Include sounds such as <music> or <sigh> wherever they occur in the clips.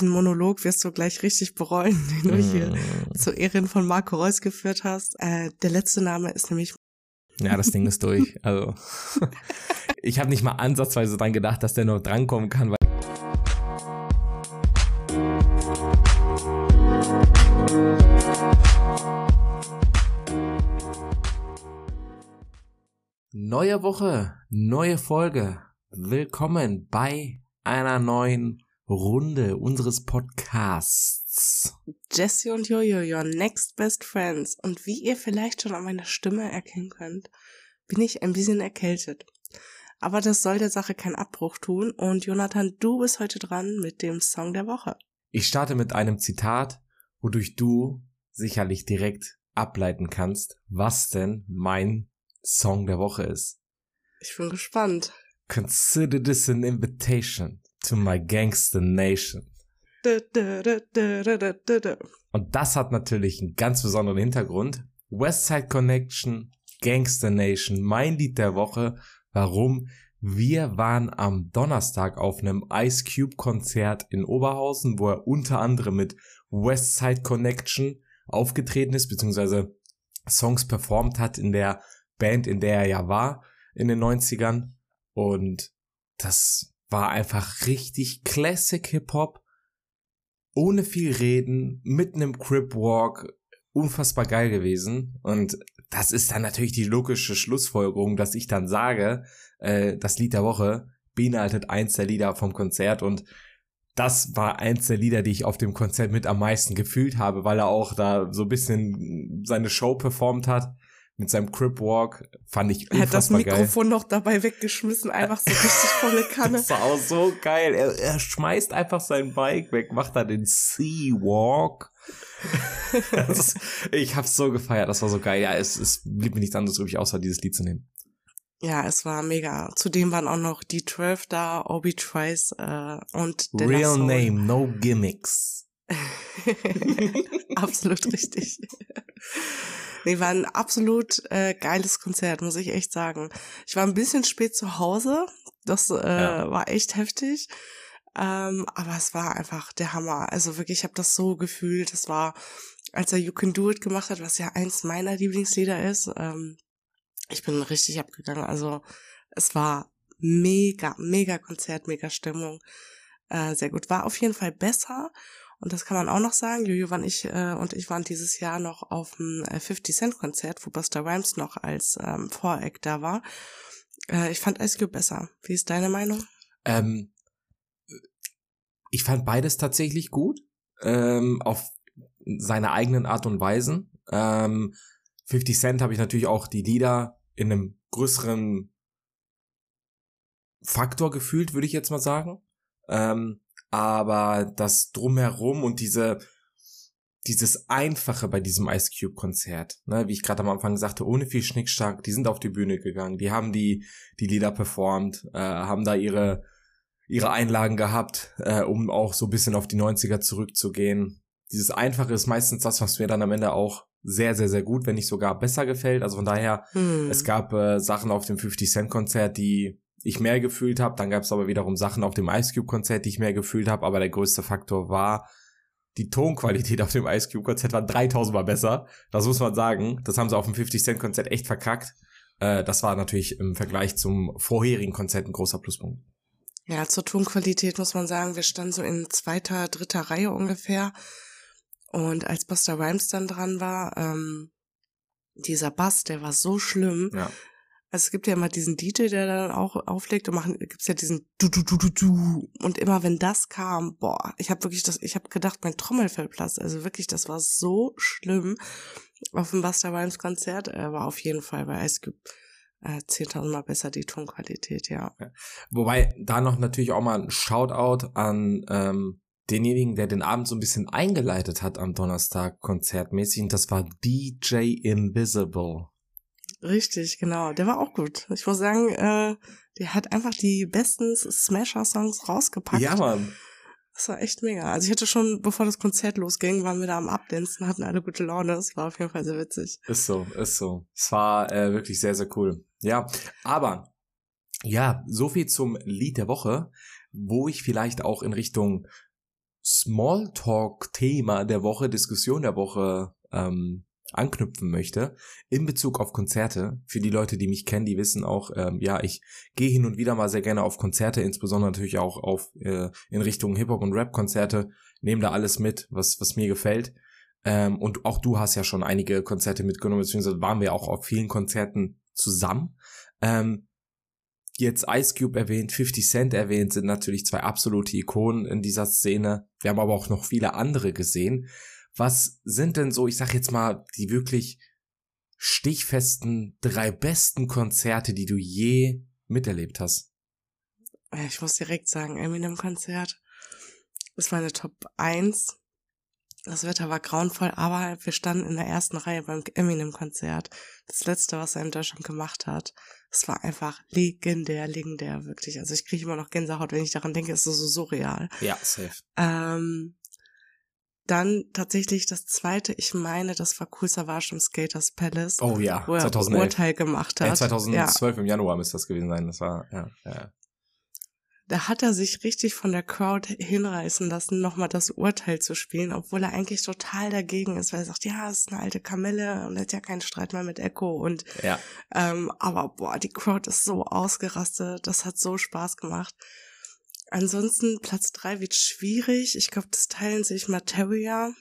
diesen Monolog wirst du gleich richtig bereuen, <laughs> den du hier mm. zu Ehren von Marco Reus geführt hast. Äh, der letzte Name ist nämlich ja, das Ding ist durch. <laughs> Also, <laughs> ich habe nicht mal ansatzweise dran gedacht, dass der noch drankommen kann, weil Neue Woche, neue Folge. Willkommen bei einer neuen Runde unseres Podcasts. Jesse und Jojo, your next best friends. Und wie ihr vielleicht schon an meiner Stimme erkennen könnt, bin ich ein bisschen erkältet. Aber das soll der Sache keinen Abbruch tun. Und Jonathan, du bist heute dran mit dem Song der Woche. Ich starte mit einem Zitat, wodurch du sicherlich direkt ableiten kannst, was denn mein Song der Woche ist. Ich bin gespannt. Consider this an invitation to my gangster nation. Und das hat natürlich einen ganz besonderen Hintergrund. Westside Connection, Gangster Nation, mein Lied der Woche. Warum? Wir waren am Donnerstag auf einem Ice Cube Konzert in Oberhausen, wo er unter anderem mit Westside Connection aufgetreten ist, beziehungsweise Songs performt hat in der Band, in der er ja war in den 90ern. Und das war einfach richtig Classic Hip-Hop. Ohne viel Reden, mit einem Crip Walk, unfassbar geil gewesen. Und das ist dann natürlich die logische Schlussfolgerung, dass ich dann sage, äh, das Lied der Woche beinhaltet eins der Lieder vom Konzert und das war eins der Lieder, die ich auf dem Konzert mit am meisten gefühlt habe, weil er auch da so ein bisschen seine Show performt hat mit seinem Crip Walk fand ich Er hat das Mikrofon geil. noch dabei weggeschmissen, einfach so richtig volle <laughs> Kanne. Das war auch so geil. Er, er schmeißt einfach sein Bike weg, macht da den Sea Walk. <laughs> ist, ich hab's so gefeiert, das war so geil. Ja, es, es blieb mir nichts anderes übrig, außer dieses Lied zu nehmen. Ja, es war mega. Zudem waren auch noch die 12 da, Obi Trice äh, und De Real Name, no gimmicks. <laughs> Absolut richtig. Nee, war ein absolut äh, geiles Konzert, muss ich echt sagen. Ich war ein bisschen spät zu Hause. Das äh, ja. war echt heftig. Ähm, aber es war einfach der Hammer. Also wirklich, ich habe das so gefühlt. Das war, als er You Can Do It gemacht hat, was ja eins meiner Lieblingslieder ist. Ähm, ich bin richtig abgegangen. Also es war mega, mega Konzert, mega Stimmung. Äh, sehr gut. War auf jeden Fall besser. Und das kann man auch noch sagen. Jojo waren ich äh, und ich waren dieses Jahr noch auf dem äh, 50 Cent Konzert, wo Buster Rhymes noch als ähm, Voreck da war. Äh, ich fand Ice Cube besser. Wie ist deine Meinung? Ähm, ich fand beides tatsächlich gut. Ähm, auf seine eigenen Art und Weisen. Ähm, 50 Cent habe ich natürlich auch die Lieder in einem größeren Faktor gefühlt, würde ich jetzt mal sagen. Ähm, aber das drumherum und diese dieses Einfache bei diesem Ice Cube Konzert, ne, wie ich gerade am Anfang sagte, ohne viel Schnickschnack, die sind auf die Bühne gegangen, die haben die die Lieder performt, äh, haben da ihre ihre Einlagen gehabt, äh, um auch so ein bisschen auf die 90er zurückzugehen. Dieses Einfache ist meistens das, was mir dann am Ende auch sehr, sehr, sehr gut, wenn nicht sogar besser gefällt. Also von daher, hm. es gab äh, Sachen auf dem 50 Cent Konzert, die ich mehr gefühlt habe. Dann gab es aber wiederum Sachen auf dem Ice Cube Konzert, die ich mehr gefühlt habe. Aber der größte Faktor war die Tonqualität auf dem Ice Cube Konzert war 3000 mal besser. Das muss man sagen. Das haben sie auf dem 50 Cent Konzert echt verkackt. Äh, das war natürlich im Vergleich zum vorherigen Konzert ein großer Pluspunkt. Ja, zur Tonqualität muss man sagen, wir standen so in zweiter, dritter Reihe ungefähr. Und als Buster Rhymes dann dran war, ähm, dieser Bass, der war so schlimm. Ja. Also es gibt ja immer diesen DJ, der dann auch auflegt und machen gibt's ja diesen du du du du du und immer wenn das kam, boah, ich habe wirklich das ich habe gedacht, mein Trommelfell platzt. Also wirklich, das war so schlimm. Auf dem Buster Rhymes Konzert äh, war auf jeden Fall bei Ice Cube äh, 10.000 Mal besser die Tonqualität, ja. ja. Wobei da noch natürlich auch mal ein Shoutout an ähm, denjenigen, der den Abend so ein bisschen eingeleitet hat am Donnerstag konzertmäßig und das war DJ Invisible. Richtig, genau. Der war auch gut. Ich muss sagen, äh, der hat einfach die besten Smasher-Songs rausgepackt. Ja, Mann. Das war echt mega. Also ich hatte schon, bevor das Konzert losging, waren wir da am Abdancen, hatten alle gute Laune. Es war auf jeden Fall sehr witzig. Ist so, ist so. Es war äh, wirklich sehr, sehr cool. Ja, aber ja, so viel zum Lied der Woche, wo ich vielleicht auch in Richtung Smalltalk-Thema der Woche, Diskussion der Woche ähm, anknüpfen möchte in Bezug auf Konzerte. Für die Leute, die mich kennen, die wissen auch, ähm, ja, ich gehe hin und wieder mal sehr gerne auf Konzerte, insbesondere natürlich auch auf äh, in Richtung Hip-Hop und Rap-Konzerte, nehme da alles mit, was, was mir gefällt. Ähm, und auch du hast ja schon einige Konzerte mitgenommen, beziehungsweise waren wir auch auf vielen Konzerten zusammen. Ähm, jetzt Ice Cube erwähnt, 50 Cent erwähnt, sind natürlich zwei absolute Ikonen in dieser Szene. Wir haben aber auch noch viele andere gesehen. Was sind denn so, ich sag jetzt mal, die wirklich stichfesten drei besten Konzerte, die du je miterlebt hast? Ich muss direkt sagen, Eminem-Konzert ist meine Top 1. Das Wetter war grauenvoll, aber wir standen in der ersten Reihe beim Eminem-Konzert. Das letzte, was er in Deutschland gemacht hat. Es war einfach legendär, legendär, wirklich. Also ich kriege immer noch Gänsehaut, wenn ich daran denke, es ist so surreal. Ja, safe. Ähm, dann tatsächlich das zweite, ich meine, das war Cool Savage im Skaters Palace. Oh ja, wo er 2011. Urteil gemacht hat. Äh, 2012 ja. im Januar müsste das gewesen sein. Das war, ja, ja. Da hat er sich richtig von der Crowd hinreißen lassen, nochmal das Urteil zu spielen, obwohl er eigentlich total dagegen ist, weil er sagt, ja, es ist eine alte Kamelle und er hat ja keinen Streit mehr mit Echo und ja. ähm, aber boah, die Crowd ist so ausgerastet, das hat so Spaß gemacht. Ansonsten Platz drei wird schwierig. Ich glaube, das teilen sich Materia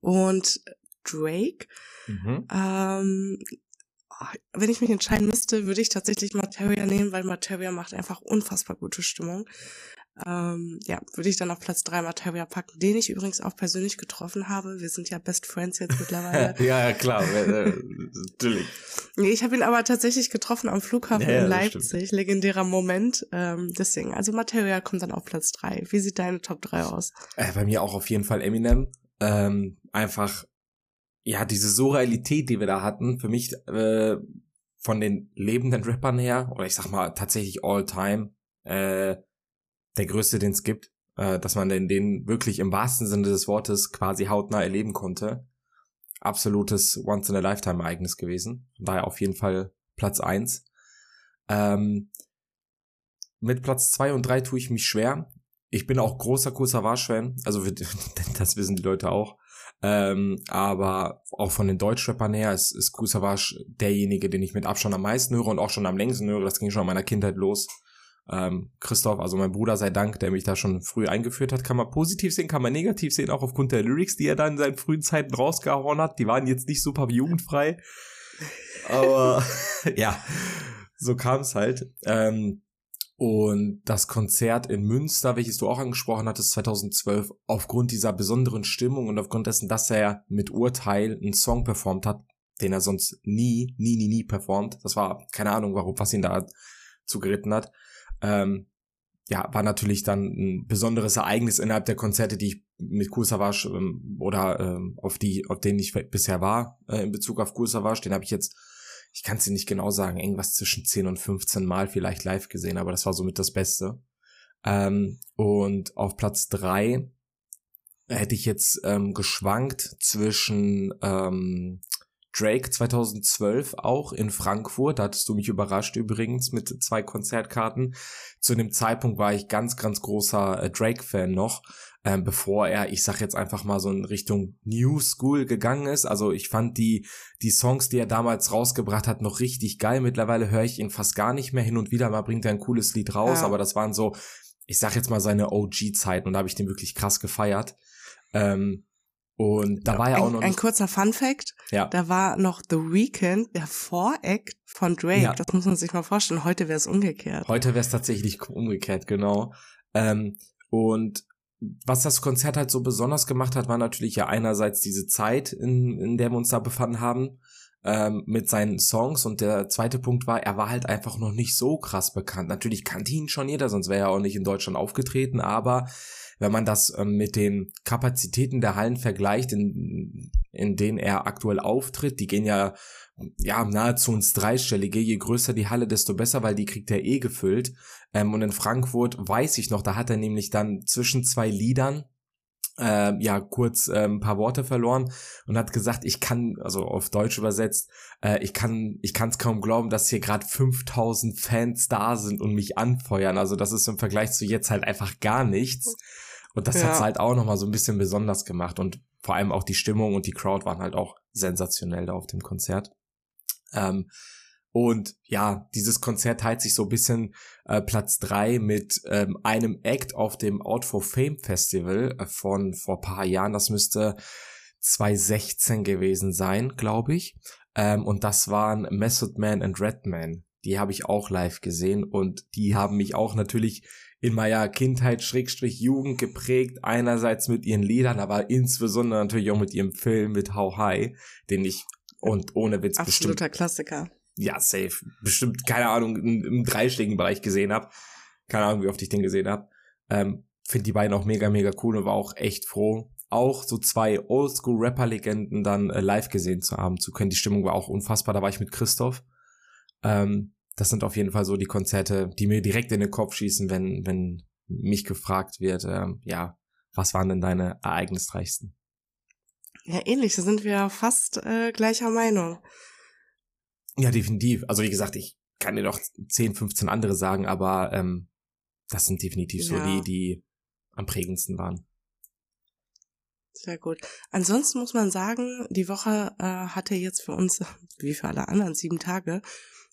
und Drake. Mhm. Ähm, wenn ich mich entscheiden müsste, würde ich tatsächlich Materia nehmen, weil Materia macht einfach unfassbar gute Stimmung. Ähm, ja, würde ich dann auf Platz drei Materia packen, den ich übrigens auch persönlich getroffen habe. Wir sind ja Best Friends jetzt mittlerweile. <laughs> ja, ja, klar, äh, natürlich. Nee, ich habe ihn aber tatsächlich getroffen am Flughafen ja, in Leipzig. Legendärer Moment. Ähm, deswegen, also Materia kommt dann auf Platz drei. Wie sieht deine Top drei aus? Äh, bei mir auch auf jeden Fall Eminem. Ähm, einfach, ja, diese Surrealität, die wir da hatten, für mich äh, von den lebenden Rappern her, oder ich sag mal tatsächlich all time, äh, der größte, den es gibt, äh, dass man den, den wirklich im wahrsten Sinne des Wortes quasi hautnah erleben konnte. Absolutes Once-in-a-Lifetime-Ereignis gewesen. Daher auf jeden Fall Platz eins. Ähm, mit Platz zwei und drei tue ich mich schwer. Ich bin auch großer Kursavage-Fan, also <laughs> das wissen die Leute auch. Ähm, aber auch von den Deutschrappern her ist, ist Kusavage derjenige, den ich mit Abstand am meisten höre und auch schon am längsten höre. Das ging schon in meiner Kindheit los ähm, Christoph, also mein Bruder sei Dank, der mich da schon früh eingeführt hat, kann man positiv sehen, kann man negativ sehen, auch aufgrund der Lyrics, die er dann in seinen frühen Zeiten rausgehauen hat. Die waren jetzt nicht super jugendfrei. <laughs> Aber <laughs> ja, so kam es halt. Ähm, und das Konzert in Münster, welches du auch angesprochen hattest, 2012, aufgrund dieser besonderen Stimmung und aufgrund dessen, dass er mit Urteil einen Song performt hat, den er sonst nie, nie, nie, nie performt. Das war keine Ahnung, warum, was ihn da zugeritten hat. Ähm, ja, war natürlich dann ein besonderes Ereignis innerhalb der Konzerte, die ich mit Kool Savage ähm, oder ähm, auf die, auf denen ich bisher war äh, in Bezug auf Kool Savage. Den habe ich jetzt, ich kann es dir nicht genau sagen, irgendwas zwischen 10 und 15 Mal vielleicht live gesehen, aber das war somit das Beste. Ähm, und auf Platz drei hätte ich jetzt ähm, geschwankt zwischen ähm, Drake 2012 auch in Frankfurt. Da hattest du mich überrascht übrigens mit zwei Konzertkarten. Zu dem Zeitpunkt war ich ganz, ganz großer äh, Drake-Fan noch, ähm, bevor er, ich sag jetzt einfach mal so in Richtung New School gegangen ist. Also ich fand die, die Songs, die er damals rausgebracht hat, noch richtig geil. Mittlerweile höre ich ihn fast gar nicht mehr. Hin und wieder mal bringt er ein cooles Lied raus, ja. aber das waren so, ich sag jetzt mal seine OG-Zeiten und da habe ich den wirklich krass gefeiert. Ähm, und da war ja auch noch. Ein, ein kurzer Fun Fact. Ja. Da war noch The Weeknd, der Voract von Drake. Ja. Das muss man sich mal vorstellen. Heute wäre es umgekehrt. Heute wäre es tatsächlich umgekehrt, genau. Ähm, und was das Konzert halt so besonders gemacht hat, war natürlich ja einerseits diese Zeit, in, in der wir uns da befanden haben, ähm, mit seinen Songs. Und der zweite Punkt war, er war halt einfach noch nicht so krass bekannt. Natürlich kannte ihn schon jeder, sonst wäre er auch nicht in Deutschland aufgetreten, aber wenn man das ähm, mit den Kapazitäten der Hallen vergleicht, in, in denen er aktuell auftritt, die gehen ja ja, nahezu ins Dreistellige. Je größer die Halle, desto besser, weil die kriegt er eh gefüllt. Ähm, und in Frankfurt weiß ich noch, da hat er nämlich dann zwischen zwei Liedern äh, ja kurz äh, ein paar Worte verloren und hat gesagt, ich kann, also auf Deutsch übersetzt, äh, ich kann, ich kann es kaum glauben, dass hier gerade 5000 Fans da sind und mich anfeuern. Also das ist im Vergleich zu jetzt halt einfach gar nichts. Und das ja. hat's halt auch nochmal so ein bisschen besonders gemacht. Und vor allem auch die Stimmung und die Crowd waren halt auch sensationell da auf dem Konzert. Ähm, und ja, dieses Konzert teilt sich so ein bisschen äh, Platz drei mit ähm, einem Act auf dem Out for Fame Festival äh, von vor paar Jahren. Das müsste 2016 gewesen sein, glaube ich. Ähm, und das waren Method Man und Redman. Die habe ich auch live gesehen und die haben mich auch natürlich in meiner Kindheit Schrägstrich Jugend geprägt. Einerseits mit ihren Liedern, aber insbesondere natürlich auch mit ihrem Film mit How High, den ich und ohne Witz Absoluter bestimmt, Klassiker. Ja, safe. Bestimmt, keine Ahnung, im, im dreistelligen Bereich gesehen habe. Keine Ahnung, wie oft ich den gesehen habe. Ähm, Finde die beiden auch mega, mega cool und war auch echt froh, auch so zwei Oldschool-Rapper-Legenden dann äh, live gesehen zu haben zu können. Die Stimmung war auch unfassbar. Da war ich mit Christoph. Ähm, das sind auf jeden Fall so die Konzerte, die mir direkt in den Kopf schießen, wenn, wenn mich gefragt wird, ähm, ja, was waren denn deine ereignisreichsten? Ja, ähnlich, da sind wir fast äh, gleicher Meinung. Ja, definitiv. Also wie gesagt, ich kann dir noch 10, 15 andere sagen, aber ähm, das sind definitiv ja. so die, die am prägendsten waren. Sehr gut. Ansonsten muss man sagen, die Woche äh, hatte jetzt für uns, <laughs> wie für alle anderen, sieben Tage.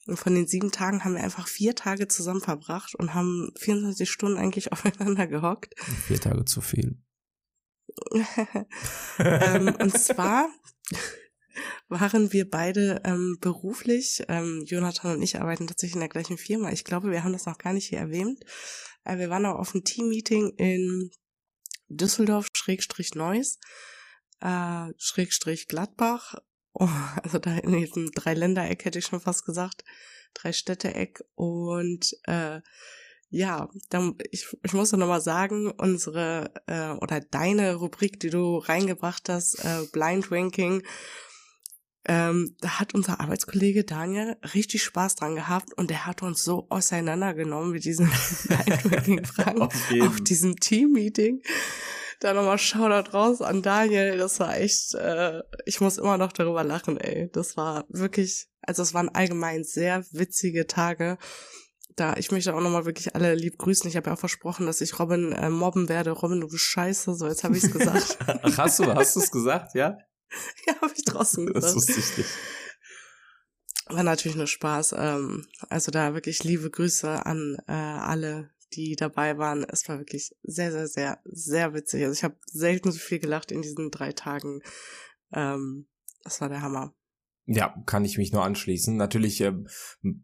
Und von den sieben Tagen haben wir einfach vier Tage zusammen verbracht und haben 24 Stunden eigentlich <laughs> aufeinander gehockt. Vier Tage zu viel. <laughs> ähm, und <laughs> zwar waren wir beide ähm, beruflich, ähm, Jonathan und ich arbeiten tatsächlich in der gleichen Firma. Ich glaube, wir haben das noch gar nicht hier erwähnt. Äh, wir waren auch auf einem Teammeeting in Düsseldorf Schrägstrich Neuss, äh, Schrägstrich Gladbach, oh, <laughs> also da in diesem Dreiländereck hätte ich schon fast gesagt, drei Städte-Eck und äh, ja, dann, ich, ich muss nochmal sagen, unsere äh, oder deine Rubrik, die du reingebracht hast, äh, Blind Ranking, ähm, da hat unser Arbeitskollege Daniel richtig Spaß dran gehabt und der hat uns so auseinandergenommen mit diesen <laughs> Blind Ranking Fragen auf, auf diesem Team-Meeting. Da nochmal Shoutout raus an Daniel. Das war echt, äh, ich muss immer noch darüber lachen, ey. Das war wirklich, also es waren allgemein sehr witzige Tage. Da, ich möchte auch nochmal wirklich alle lieb grüßen. Ich habe ja auch versprochen, dass ich Robin äh, mobben werde. Robin, du scheiße. So, jetzt habe ich's gesagt. <laughs> Ach, hast du, hast du's gesagt, ja? <laughs> ja, habe ich draußen gesagt. Das wusste ich nicht. War natürlich nur Spaß. Ähm, also da wirklich liebe Grüße an äh, alle, die dabei waren. Es war wirklich sehr, sehr, sehr, sehr witzig. Also ich habe selten so viel gelacht in diesen drei Tagen. Ähm, das war der Hammer. Ja, kann ich mich nur anschließen. Natürlich äh,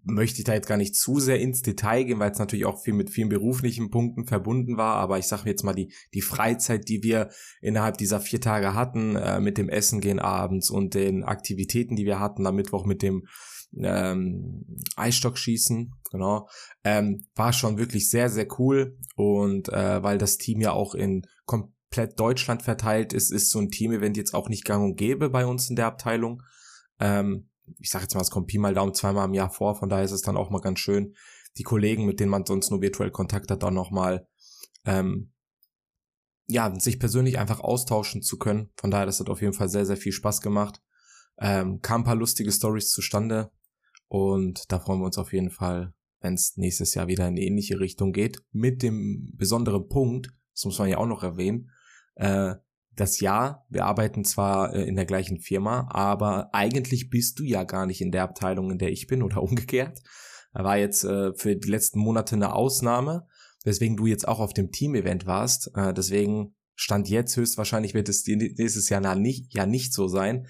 möchte ich da jetzt gar nicht zu sehr ins Detail gehen, weil es natürlich auch viel mit vielen beruflichen Punkten verbunden war. Aber ich sage jetzt mal die die Freizeit, die wir innerhalb dieser vier Tage hatten, äh, mit dem Essen gehen abends und den Aktivitäten, die wir hatten, am Mittwoch mit dem ähm, Eisstockschießen, genau, ähm, war schon wirklich sehr sehr cool. Und äh, weil das Team ja auch in komplett Deutschland verteilt ist, ist so ein Team-Event jetzt auch nicht gang und gäbe bei uns in der Abteilung. Ähm, ich sage jetzt mal, es kommt Pi mal Daumen zweimal im Jahr vor, von daher ist es dann auch mal ganz schön, die Kollegen, mit denen man sonst nur virtuell Kontakt hat, dann nochmal ähm, ja, sich persönlich einfach austauschen zu können. Von daher, das hat auf jeden Fall sehr, sehr viel Spaß gemacht. Ähm, kam ein paar lustige Stories zustande und da freuen wir uns auf jeden Fall, wenn es nächstes Jahr wieder in eine ähnliche Richtung geht. Mit dem besonderen Punkt, das muss man ja auch noch erwähnen, äh, das Jahr, wir arbeiten zwar äh, in der gleichen Firma, aber eigentlich bist du ja gar nicht in der Abteilung, in der ich bin oder <laughs> umgekehrt. Da war jetzt äh, für die letzten Monate eine Ausnahme, weswegen du jetzt auch auf dem Team-Event warst. Äh, deswegen stand jetzt höchstwahrscheinlich wird es nächstes Jahr nicht, ja nicht so sein.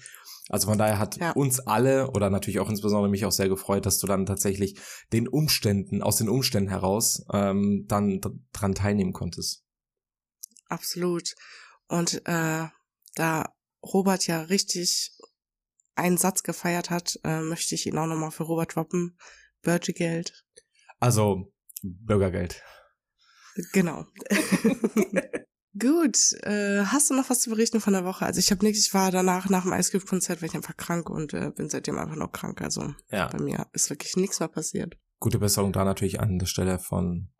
Also von daher hat ja. uns alle oder natürlich auch insbesondere mich auch sehr gefreut, dass du dann tatsächlich den Umständen, aus den Umständen heraus ähm, dann dran teilnehmen konntest. Absolut. Und äh, da Robert ja richtig einen Satz gefeiert hat, äh, möchte ich ihn auch nochmal für Robert droppen. Bürgergeld. Also Bürgergeld. Genau. <laughs> Gut, äh, hast du noch was zu berichten von der Woche? Also ich habe nichts, ich war danach nach dem Ice Konzert, war ich einfach krank und äh, bin seitdem einfach noch krank. Also ja. bei mir ist wirklich nichts mehr passiert. Gute Besserung da natürlich an der Stelle von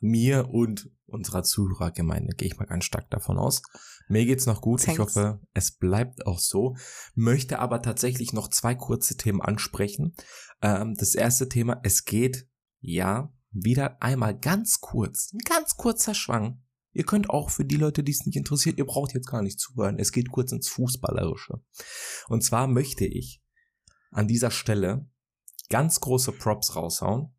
mir und unserer Zuhörergemeinde, gehe ich mal ganz stark davon aus. Mir geht's noch gut. Thanks. Ich hoffe, es bleibt auch so. Möchte aber tatsächlich noch zwei kurze Themen ansprechen. Ähm, das erste Thema, es geht, ja, wieder einmal ganz kurz, ein ganz kurzer Schwang Ihr könnt auch für die Leute, die es nicht interessiert, ihr braucht jetzt gar nicht zuhören. Es geht kurz ins Fußballerische. Und zwar möchte ich an dieser Stelle ganz große Props raushauen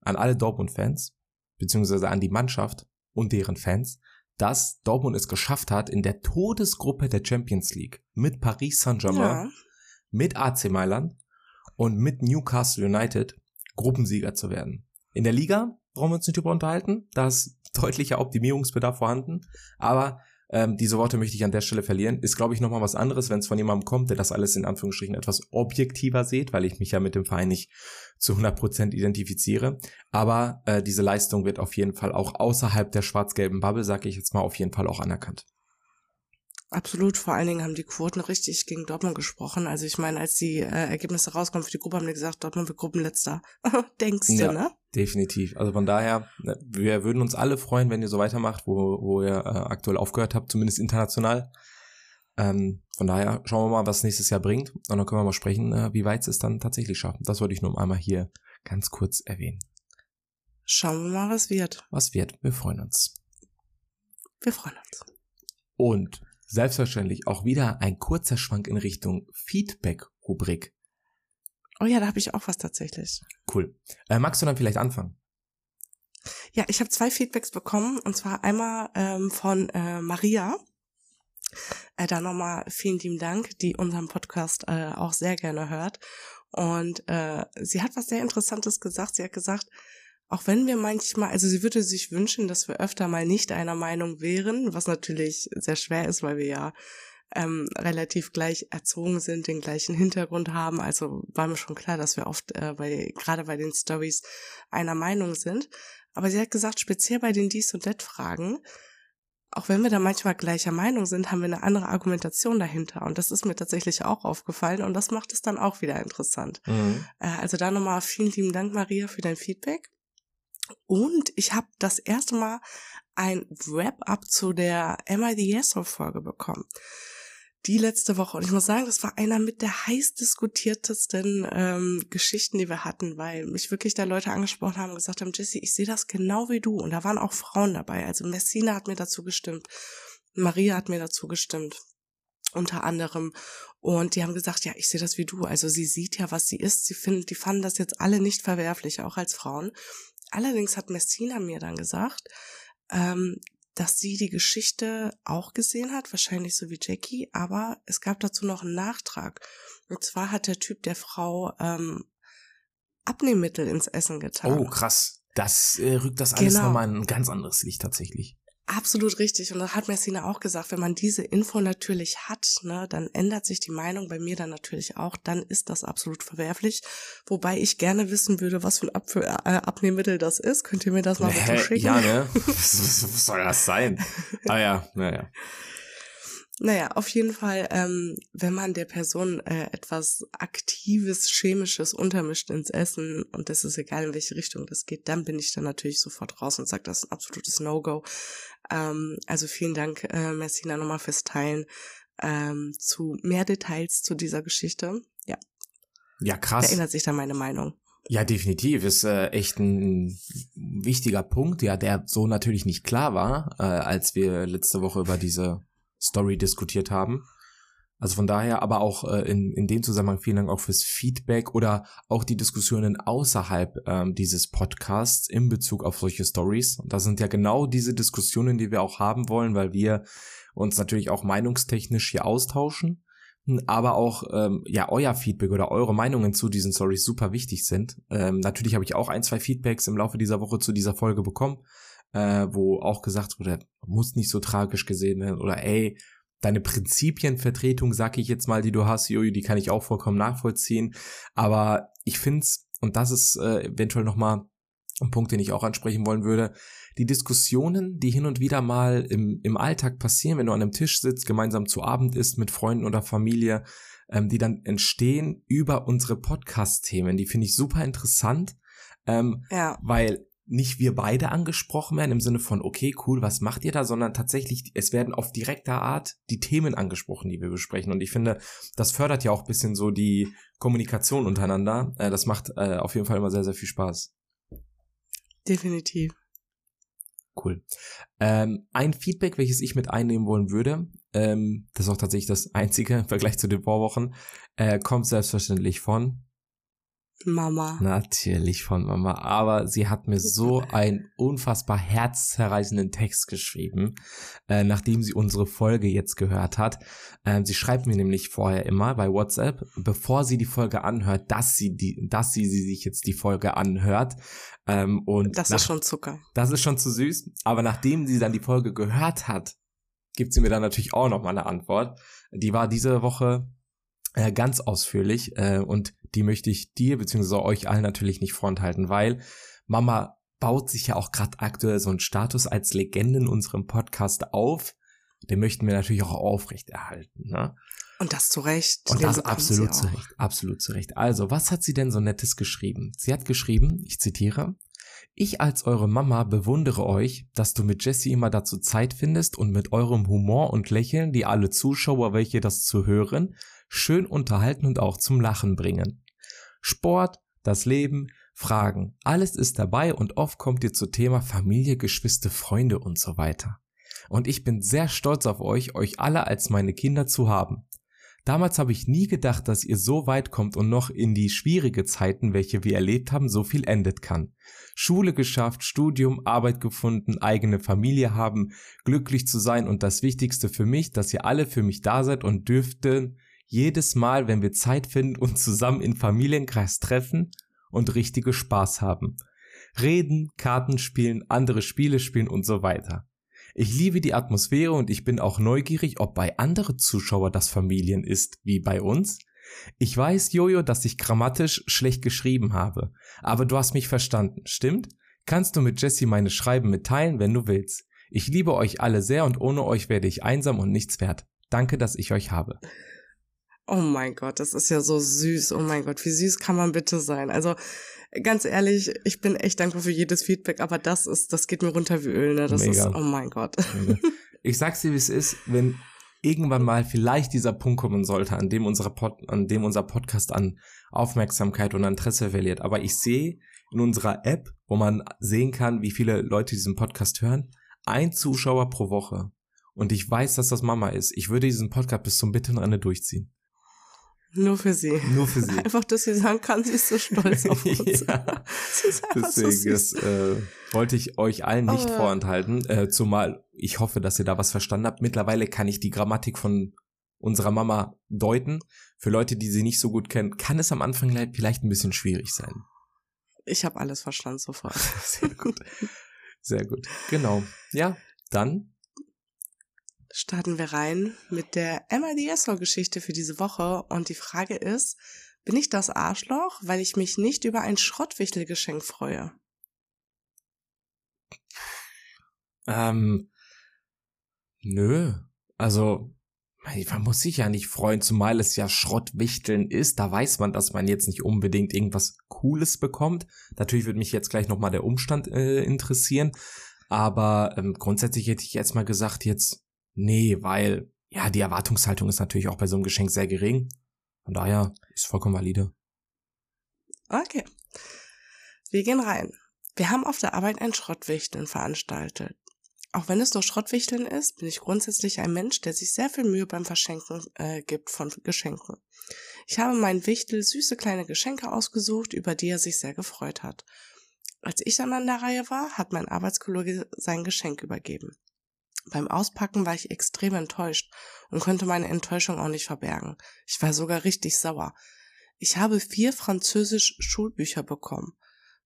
an alle Dortmund-Fans, beziehungsweise an die Mannschaft und deren Fans, dass Dortmund es geschafft hat, in der Todesgruppe der Champions League mit Paris Saint-Germain, ja. mit AC Mailand und mit Newcastle United Gruppensieger zu werden. In der Liga brauchen wir uns nicht über unterhalten, da ist deutlicher Optimierungsbedarf vorhanden, aber ähm, diese Worte möchte ich an der Stelle verlieren. Ist, glaube ich, nochmal was anderes, wenn es von jemandem kommt, der das alles in Anführungsstrichen etwas objektiver sieht, weil ich mich ja mit dem Verein nicht zu 100% identifiziere. Aber äh, diese Leistung wird auf jeden Fall auch außerhalb der schwarz-gelben Bubble, sage ich jetzt mal, auf jeden Fall auch anerkannt. Absolut, vor allen Dingen haben die Quoten richtig gegen Dortmund gesprochen. Also ich meine, als die äh, Ergebnisse rauskommen für die Gruppe, haben die gesagt, Dortmund wird Gruppenletzter. <laughs> Denkst du, ja, ne? Definitiv. Also von daher, ne, wir würden uns alle freuen, wenn ihr so weitermacht, wo, wo ihr äh, aktuell aufgehört habt, zumindest international. Ähm, von daher schauen wir mal, was nächstes Jahr bringt. Und dann können wir mal sprechen, äh, wie weit es dann tatsächlich schaffen. Das wollte ich nur einmal hier ganz kurz erwähnen. Schauen wir mal, was wird. Was wird. Wir freuen uns. Wir freuen uns. Und Selbstverständlich auch wieder ein kurzer Schwank in Richtung Feedback-Rubrik. Oh ja, da habe ich auch was tatsächlich. Cool. Äh, magst du dann vielleicht anfangen? Ja, ich habe zwei Feedbacks bekommen und zwar einmal ähm, von äh, Maria. Äh, da nochmal vielen lieben Dank, die unseren Podcast äh, auch sehr gerne hört. Und äh, sie hat was sehr Interessantes gesagt. Sie hat gesagt, auch wenn wir manchmal, also sie würde sich wünschen, dass wir öfter mal nicht einer Meinung wären, was natürlich sehr schwer ist, weil wir ja ähm, relativ gleich erzogen sind, den gleichen Hintergrund haben. Also war mir schon klar, dass wir oft äh, bei, gerade bei den Stories einer Meinung sind. Aber sie hat gesagt, speziell bei den Dies- und Det-Fragen, auch wenn wir da manchmal gleicher Meinung sind, haben wir eine andere Argumentation dahinter. Und das ist mir tatsächlich auch aufgefallen und das macht es dann auch wieder interessant. Mhm. Äh, also da nochmal vielen lieben Dank, Maria, für dein Feedback. Und ich habe das erste Mal ein Wrap-up zu der Am I the Asshole Folge bekommen. Die letzte Woche. Und ich muss sagen, das war einer mit der heiß diskutiertesten ähm, Geschichten, die wir hatten, weil mich wirklich da Leute angesprochen haben und gesagt haben, Jesse, ich sehe das genau wie du. Und da waren auch Frauen dabei. Also Messina hat mir dazu gestimmt. Maria hat mir dazu gestimmt unter anderem. Und die haben gesagt, ja, ich sehe das wie du. Also sie sieht ja, was sie ist. Sie finden, die fanden das jetzt alle nicht verwerflich, auch als Frauen. Allerdings hat Messina mir dann gesagt, ähm, dass sie die Geschichte auch gesehen hat, wahrscheinlich so wie Jackie, aber es gab dazu noch einen Nachtrag. Und zwar hat der Typ der Frau ähm, Abnehmmittel ins Essen getan. Oh, krass. Das äh, rückt das alles genau. nochmal in ein ganz anderes Licht tatsächlich. Absolut richtig. Und da hat Messina auch gesagt, wenn man diese Info natürlich hat, ne, dann ändert sich die Meinung bei mir dann natürlich auch. Dann ist das absolut verwerflich. Wobei ich gerne wissen würde, was für ein Ab äh, Abnehmmittel das ist. Könnt ihr mir das mal bitte schicken? Ja, ne? <laughs> was, was soll das sein? Ah ja, naja. Naja, auf jeden Fall, ähm, wenn man der Person äh, etwas Aktives, Chemisches untermischt ins Essen und das ist egal, in welche Richtung das geht, dann bin ich dann natürlich sofort raus und sage, das ist ein absolutes No-Go. Ähm, also vielen Dank, äh, Messina, nochmal fürs Teilen ähm, zu mehr Details zu dieser Geschichte. Ja. Ja, krass. Da ändert sich dann meine Meinung. Ja, definitiv. Ist äh, echt ein wichtiger Punkt, ja, der so natürlich nicht klar war, äh, als wir letzte Woche über diese Story diskutiert haben. Also von daher, aber auch äh, in, in dem Zusammenhang vielen Dank auch fürs Feedback oder auch die Diskussionen außerhalb ähm, dieses Podcasts in Bezug auf solche Stories. Und das sind ja genau diese Diskussionen, die wir auch haben wollen, weil wir uns natürlich auch meinungstechnisch hier austauschen, aber auch ähm, ja euer Feedback oder eure Meinungen zu diesen Stories super wichtig sind. Ähm, natürlich habe ich auch ein, zwei Feedbacks im Laufe dieser Woche zu dieser Folge bekommen äh, wo auch gesagt wurde, muss nicht so tragisch gesehen werden oder ey, deine Prinzipienvertretung, sag ich jetzt mal, die du hast, Jojo, die kann ich auch vollkommen nachvollziehen. Aber ich find's, und das ist äh, eventuell nochmal ein Punkt, den ich auch ansprechen wollen würde, die Diskussionen, die hin und wieder mal im, im Alltag passieren, wenn du an einem Tisch sitzt, gemeinsam zu Abend isst mit Freunden oder Familie, ähm, die dann entstehen über unsere Podcast-Themen, die finde ich super interessant, ähm, ja. weil nicht wir beide angesprochen werden im Sinne von, okay, cool, was macht ihr da, sondern tatsächlich, es werden auf direkter Art die Themen angesprochen, die wir besprechen. Und ich finde, das fördert ja auch ein bisschen so die Kommunikation untereinander. Äh, das macht äh, auf jeden Fall immer sehr, sehr viel Spaß. Definitiv. Cool. Ähm, ein Feedback, welches ich mit einnehmen wollen würde, ähm, das ist auch tatsächlich das <laughs> einzige im Vergleich zu den Vorwochen, äh, kommt selbstverständlich von Mama. Natürlich von Mama. Aber sie hat mir so einen unfassbar herzzerreißenden Text geschrieben, äh, nachdem sie unsere Folge jetzt gehört hat. Ähm, sie schreibt mir nämlich vorher immer bei WhatsApp, bevor sie die Folge anhört, dass sie die, dass sie, sie sich jetzt die Folge anhört. Ähm, und das nach, ist schon Zucker. Das ist schon zu süß. Aber nachdem sie dann die Folge gehört hat, gibt sie mir dann natürlich auch noch mal eine Antwort. Die war diese Woche äh, ganz ausführlich äh, und die möchte ich dir bzw. euch allen natürlich nicht fronthalten, weil Mama baut sich ja auch gerade aktuell so einen Status als Legende in unserem Podcast auf. Den möchten wir natürlich auch aufrechterhalten. Ne? Und das zu Recht. Und das absolut zu Recht. Absolut zu Recht. Also, was hat sie denn so Nettes geschrieben? Sie hat geschrieben, ich zitiere, ich als eure Mama bewundere euch, dass du mit Jessie immer dazu Zeit findest und mit eurem Humor und Lächeln, die alle Zuschauer, welche das zu hören, schön unterhalten und auch zum Lachen bringen. Sport, das Leben, Fragen, alles ist dabei und oft kommt ihr zu Thema Familie, Geschwister, Freunde und so weiter. Und ich bin sehr stolz auf euch, euch alle als meine Kinder zu haben. Damals habe ich nie gedacht, dass ihr so weit kommt und noch in die schwierige Zeiten, welche wir erlebt haben, so viel endet kann. Schule geschafft, Studium, Arbeit gefunden, eigene Familie haben, glücklich zu sein und das Wichtigste für mich, dass ihr alle für mich da seid und dürften jedes Mal, wenn wir Zeit finden, uns zusammen in Familienkreis treffen und richtige Spaß haben. Reden, Karten spielen, andere Spiele spielen und so weiter. Ich liebe die Atmosphäre und ich bin auch neugierig, ob bei anderen Zuschauer das Familien ist, wie bei uns. Ich weiß, Jojo, dass ich grammatisch schlecht geschrieben habe, aber du hast mich verstanden, stimmt? Kannst du mit Jessie meine Schreiben mitteilen, wenn du willst. Ich liebe euch alle sehr und ohne euch werde ich einsam und nichts wert. Danke, dass ich euch habe. Oh mein Gott, das ist ja so süß. Oh mein Gott, wie süß kann man bitte sein? Also ganz ehrlich, ich bin echt dankbar für jedes Feedback, aber das ist, das geht mir runter wie Öl, ne? Das Mega. ist, oh mein Gott. Ich sag's dir, wie es ist, wenn irgendwann mal vielleicht dieser Punkt kommen sollte, an dem, unsere Pod, an dem unser Podcast an Aufmerksamkeit und Interesse verliert. Aber ich sehe in unserer App, wo man sehen kann, wie viele Leute diesen Podcast hören, ein Zuschauer pro Woche. Und ich weiß, dass das Mama ist. Ich würde diesen Podcast bis zum bitteren Ende durchziehen. Nur für sie. Nur für sie. <laughs> Einfach, dass sie sagen kann, sie ist so stolz <laughs> auf uns. ja. <laughs> sie ist Deswegen, so das äh, wollte ich euch allen nicht oh. vorenthalten. Äh, zumal ich hoffe, dass ihr da was verstanden habt. Mittlerweile kann ich die Grammatik von unserer Mama deuten. Für Leute, die sie nicht so gut kennen, kann es am Anfang vielleicht ein bisschen schwierig sein. Ich habe alles verstanden sofort. Sehr gut. Sehr gut. Genau. Ja, dann starten wir rein mit der Emma Diesel-Geschichte für diese Woche. Und die Frage ist, bin ich das Arschloch, weil ich mich nicht über ein Schrottwichtelgeschenk freue? Ähm, nö. Also, man muss sich ja nicht freuen, zumal es ja Schrottwichteln ist. Da weiß man, dass man jetzt nicht unbedingt irgendwas Cooles bekommt. Natürlich würde mich jetzt gleich nochmal der Umstand äh, interessieren. Aber ähm, grundsätzlich hätte ich jetzt mal gesagt, jetzt Nee, weil, ja, die Erwartungshaltung ist natürlich auch bei so einem Geschenk sehr gering. Von daher ist vollkommen valide. Okay. Wir gehen rein. Wir haben auf der Arbeit ein Schrottwichteln veranstaltet. Auch wenn es nur Schrottwichteln ist, bin ich grundsätzlich ein Mensch, der sich sehr viel Mühe beim Verschenken äh, gibt von Geschenken. Ich habe meinen Wichtel süße kleine Geschenke ausgesucht, über die er sich sehr gefreut hat. Als ich dann an der Reihe war, hat mein Arbeitskollege sein Geschenk übergeben. Beim Auspacken war ich extrem enttäuscht und konnte meine Enttäuschung auch nicht verbergen. Ich war sogar richtig sauer. Ich habe vier französisch Schulbücher bekommen.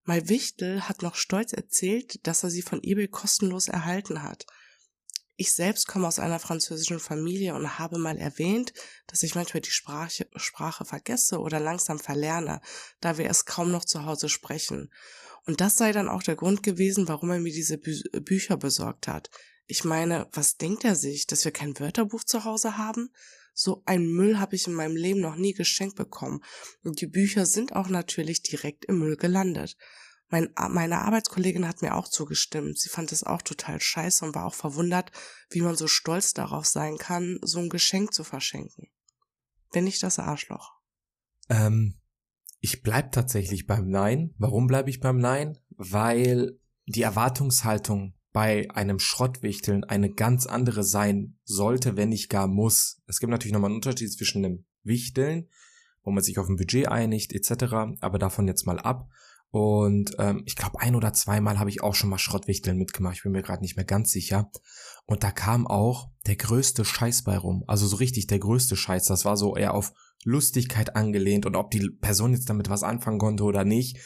Mein Wichtel hat noch stolz erzählt, dass er sie von eBay kostenlos erhalten hat. Ich selbst komme aus einer französischen Familie und habe mal erwähnt, dass ich manchmal die Sprache, Sprache vergesse oder langsam verlerne, da wir es kaum noch zu Hause sprechen. Und das sei dann auch der Grund gewesen, warum er mir diese Bü Bücher besorgt hat. Ich meine, was denkt er sich, dass wir kein Wörterbuch zu Hause haben? So ein Müll habe ich in meinem Leben noch nie geschenkt bekommen. Und die Bücher sind auch natürlich direkt im Müll gelandet. Mein, meine Arbeitskollegin hat mir auch zugestimmt. Sie fand es auch total scheiße und war auch verwundert, wie man so stolz darauf sein kann, so ein Geschenk zu verschenken. Bin ich das Arschloch? Ähm, ich bleib tatsächlich beim Nein. Warum bleibe ich beim Nein? Weil die Erwartungshaltung bei einem Schrottwichteln eine ganz andere sein sollte, wenn nicht gar muss. Es gibt natürlich nochmal einen Unterschied zwischen einem Wichteln, wo man sich auf ein Budget einigt, etc., aber davon jetzt mal ab. Und ähm, ich glaube, ein oder zweimal habe ich auch schon mal Schrottwichteln mitgemacht. Ich bin mir gerade nicht mehr ganz sicher. Und da kam auch der größte Scheiß bei rum. Also so richtig der größte Scheiß. Das war so eher auf Lustigkeit angelehnt und ob die Person jetzt damit was anfangen konnte oder nicht,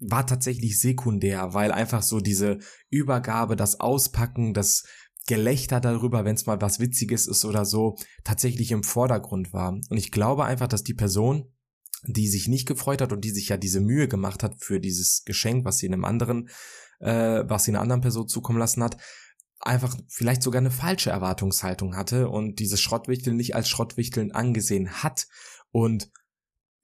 war tatsächlich sekundär, weil einfach so diese Übergabe, das Auspacken, das Gelächter darüber, wenn es mal was Witziges ist oder so, tatsächlich im Vordergrund war. Und ich glaube einfach, dass die Person, die sich nicht gefreut hat und die sich ja diese Mühe gemacht hat für dieses Geschenk, was sie einem anderen, äh, was sie einer anderen Person zukommen lassen hat, einfach vielleicht sogar eine falsche Erwartungshaltung hatte und dieses Schrottwichteln nicht als Schrottwichteln angesehen hat. Und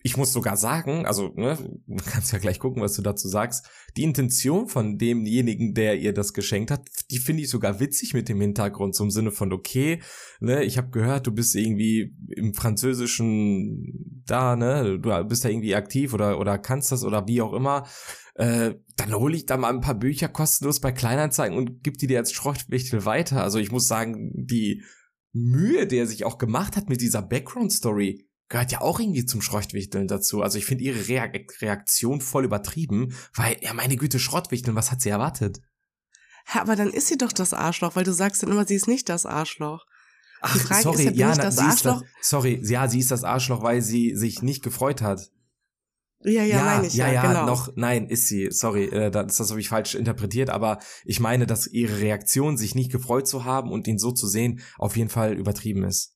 ich muss sogar sagen, also ne, <laughs> kannst ja gleich gucken, was du dazu sagst, die Intention von demjenigen, der ihr das geschenkt hat, die finde ich sogar witzig mit dem Hintergrund, zum Sinne von, okay, ne, ich habe gehört, du bist irgendwie im Französischen da, ne, du bist da irgendwie aktiv oder, oder kannst das oder wie auch immer, äh, dann hole ich da mal ein paar Bücher kostenlos bei Kleinanzeigen und gib die dir als Schrottwichtel weiter. Also ich muss sagen, die Mühe, die er sich auch gemacht hat mit dieser Background-Story, gehört ja auch irgendwie zum Schrottwichteln dazu. Also ich finde ihre Reaktion voll übertrieben, weil, ja, meine Güte, Schrottwichteln, was hat sie erwartet? Ja, aber dann ist sie doch das Arschloch, weil du sagst dann immer, sie ist nicht das Arschloch. Ach, sorry, ist ja, ja das Arschloch? Das, sorry, ja, sie ist das Arschloch, weil sie sich nicht gefreut hat. Ja, ja, ja meine ich, ja, ja, genau. noch, nein, ist sie, sorry, äh, das, das habe ich falsch interpretiert, aber ich meine, dass ihre Reaktion, sich nicht gefreut zu haben und ihn so zu sehen, auf jeden Fall übertrieben ist.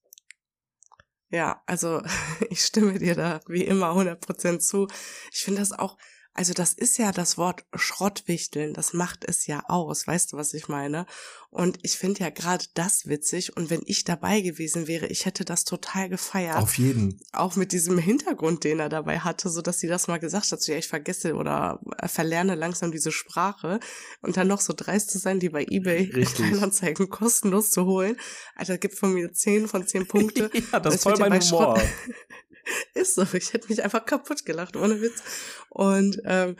Ja, also <laughs> ich stimme dir da wie immer 100% zu. Ich finde das auch also das ist ja das Wort Schrottwichteln, das macht es ja aus, weißt du, was ich meine? Und ich finde ja gerade das witzig und wenn ich dabei gewesen wäre, ich hätte das total gefeiert. Auf jeden. Auch mit diesem Hintergrund, den er dabei hatte, so dass sie das mal gesagt hat, so ja, ich vergesse oder verlerne langsam diese Sprache und dann noch so dreist zu sein, die bei eBay Kleinanzeigen kostenlos zu holen. Alter, gibt von mir zehn von zehn Punkte. <laughs> ja, das, das ist voll mein Humor. <laughs> Ist so, ich hätte mich einfach kaputt gelacht, ohne Witz. Und ähm,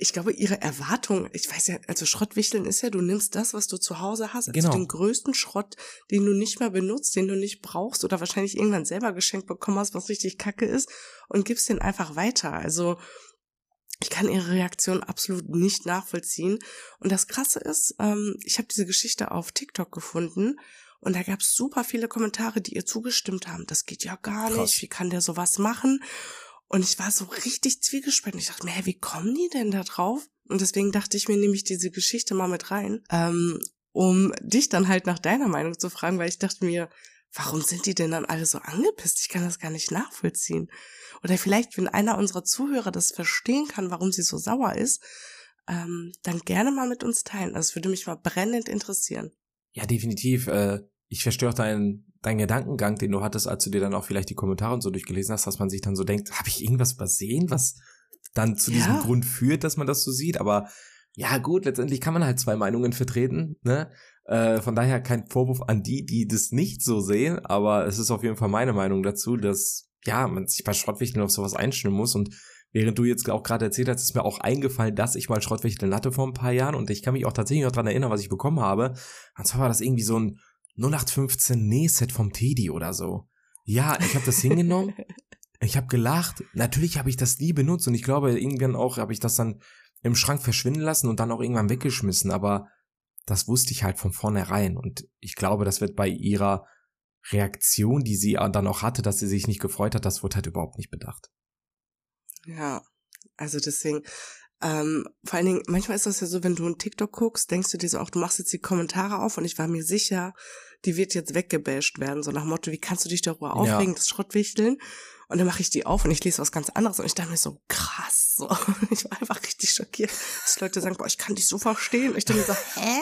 ich glaube, ihre Erwartung, ich weiß ja, also Schrottwichteln ist ja, du nimmst das, was du zu Hause hast, also genau. den größten Schrott, den du nicht mehr benutzt, den du nicht brauchst oder wahrscheinlich irgendwann selber geschenkt bekommen hast, was richtig kacke ist, und gibst den einfach weiter. Also ich kann ihre Reaktion absolut nicht nachvollziehen. Und das Krasse ist, ähm, ich habe diese Geschichte auf TikTok gefunden und da gab es super viele Kommentare, die ihr zugestimmt haben. Das geht ja gar Krass. nicht. Wie kann der sowas machen? Und ich war so richtig zwiegespalten. Ich dachte mir, hä, wie kommen die denn da drauf? Und deswegen dachte ich mir, nehme ich diese Geschichte mal mit rein, ähm, um dich dann halt nach deiner Meinung zu fragen, weil ich dachte mir, warum sind die denn dann alle so angepisst? Ich kann das gar nicht nachvollziehen. Oder vielleicht, wenn einer unserer Zuhörer das verstehen kann, warum sie so sauer ist, ähm, dann gerne mal mit uns teilen. Das würde mich mal brennend interessieren. Ja, definitiv. Äh, ich verstehe auch deinen, deinen Gedankengang, den du hattest, als du dir dann auch vielleicht die Kommentare und so durchgelesen hast, dass man sich dann so denkt, habe ich irgendwas übersehen, was dann zu diesem ja. Grund führt, dass man das so sieht. Aber ja, gut, letztendlich kann man halt zwei Meinungen vertreten, ne? Äh, von daher kein Vorwurf an die, die das nicht so sehen, aber es ist auf jeden Fall meine Meinung dazu, dass ja, man sich bei Schrottwichteln auf sowas einstellen muss und Während du jetzt auch gerade erzählt hast, ist mir auch eingefallen, dass ich mal Schrottwichteln hatte vor ein paar Jahren und ich kann mich auch tatsächlich noch dran erinnern, was ich bekommen habe. Und zwar war das irgendwie so ein 0815 Nähset vom Teddy oder so. Ja, ich habe das hingenommen. <laughs> ich habe gelacht. Natürlich habe ich das nie benutzt und ich glaube, irgendwann auch habe ich das dann im Schrank verschwinden lassen und dann auch irgendwann weggeschmissen. Aber das wusste ich halt von vornherein und ich glaube, das wird bei ihrer Reaktion, die sie dann auch hatte, dass sie sich nicht gefreut hat, das wurde halt überhaupt nicht bedacht. Ja, also deswegen, ähm, vor allen Dingen, manchmal ist das ja so, wenn du einen TikTok guckst, denkst du dir so auch, du machst jetzt die Kommentare auf und ich war mir sicher, die wird jetzt weggebasht werden, so nach Motto, wie kannst du dich darüber aufregen, ja. das Schrottwichteln? Und dann mache ich die auf und ich lese was ganz anderes und ich dachte mir so, krass, so. <laughs> Ich war einfach richtig schockiert, dass Leute sagen, boah, ich kann dich so verstehen. Und ich dachte mir so, hä?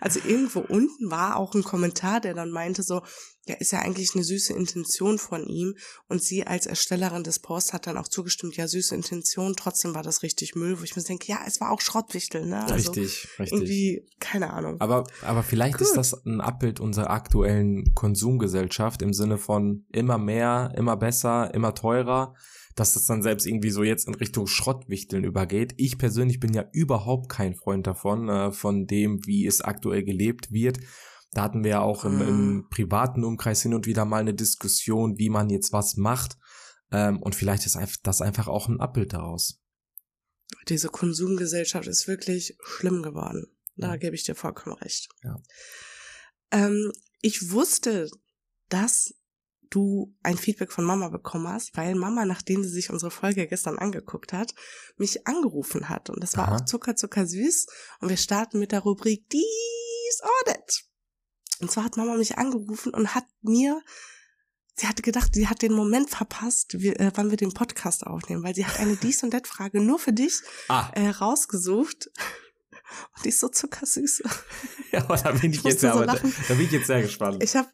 Also irgendwo unten war auch ein Kommentar, der dann meinte so, ja, ist ja eigentlich eine süße Intention von ihm. Und sie als Erstellerin des Posts hat dann auch zugestimmt, ja, süße Intention, trotzdem war das richtig Müll, wo ich mir denke, ja, es war auch Schrottwichtel, ne? Also richtig, richtig. Irgendwie, keine Ahnung. Aber, aber vielleicht Gut. ist das ein Abbild unserer aktuellen Konsumgesellschaft im Sinne von immer mehr, immer besser, immer teurer, dass das dann selbst irgendwie so jetzt in Richtung Schrottwichteln übergeht. Ich persönlich bin ja überhaupt kein Freund davon, äh, von dem, wie es aktuell gelebt wird. Da hatten wir ja auch im, im Mhm. privaten Umkreis hin und wieder mal eine Diskussion, wie man jetzt was macht. Ähm, und vielleicht ist das einfach auch ein Abbild daraus. Diese Konsumgesellschaft ist wirklich schlimm geworden. Da Ja. gebe ich dir vollkommen recht. Ja. Ähm, ich wusste, dass du ein Feedback von Mama bekommen hast, weil Mama, nachdem sie sich unsere Folge gestern angeguckt hat, mich angerufen hat. Und das war Aha. auch zucker, zucker süß. Und wir starten mit der Rubrik Dies Audit. Und zwar hat Mama mich angerufen und hat mir, sie hatte gedacht, sie hat den Moment verpasst, wie, äh, wann wir den Podcast aufnehmen, weil sie hat eine <laughs> Dies und Dat Frage nur für dich Ah, äh, rausgesucht. Und die ist so zuckersüß. <laughs> ja, aber da bin ich, Ich jetzt so aber, da, da bin ich jetzt sehr gespannt. Ich habe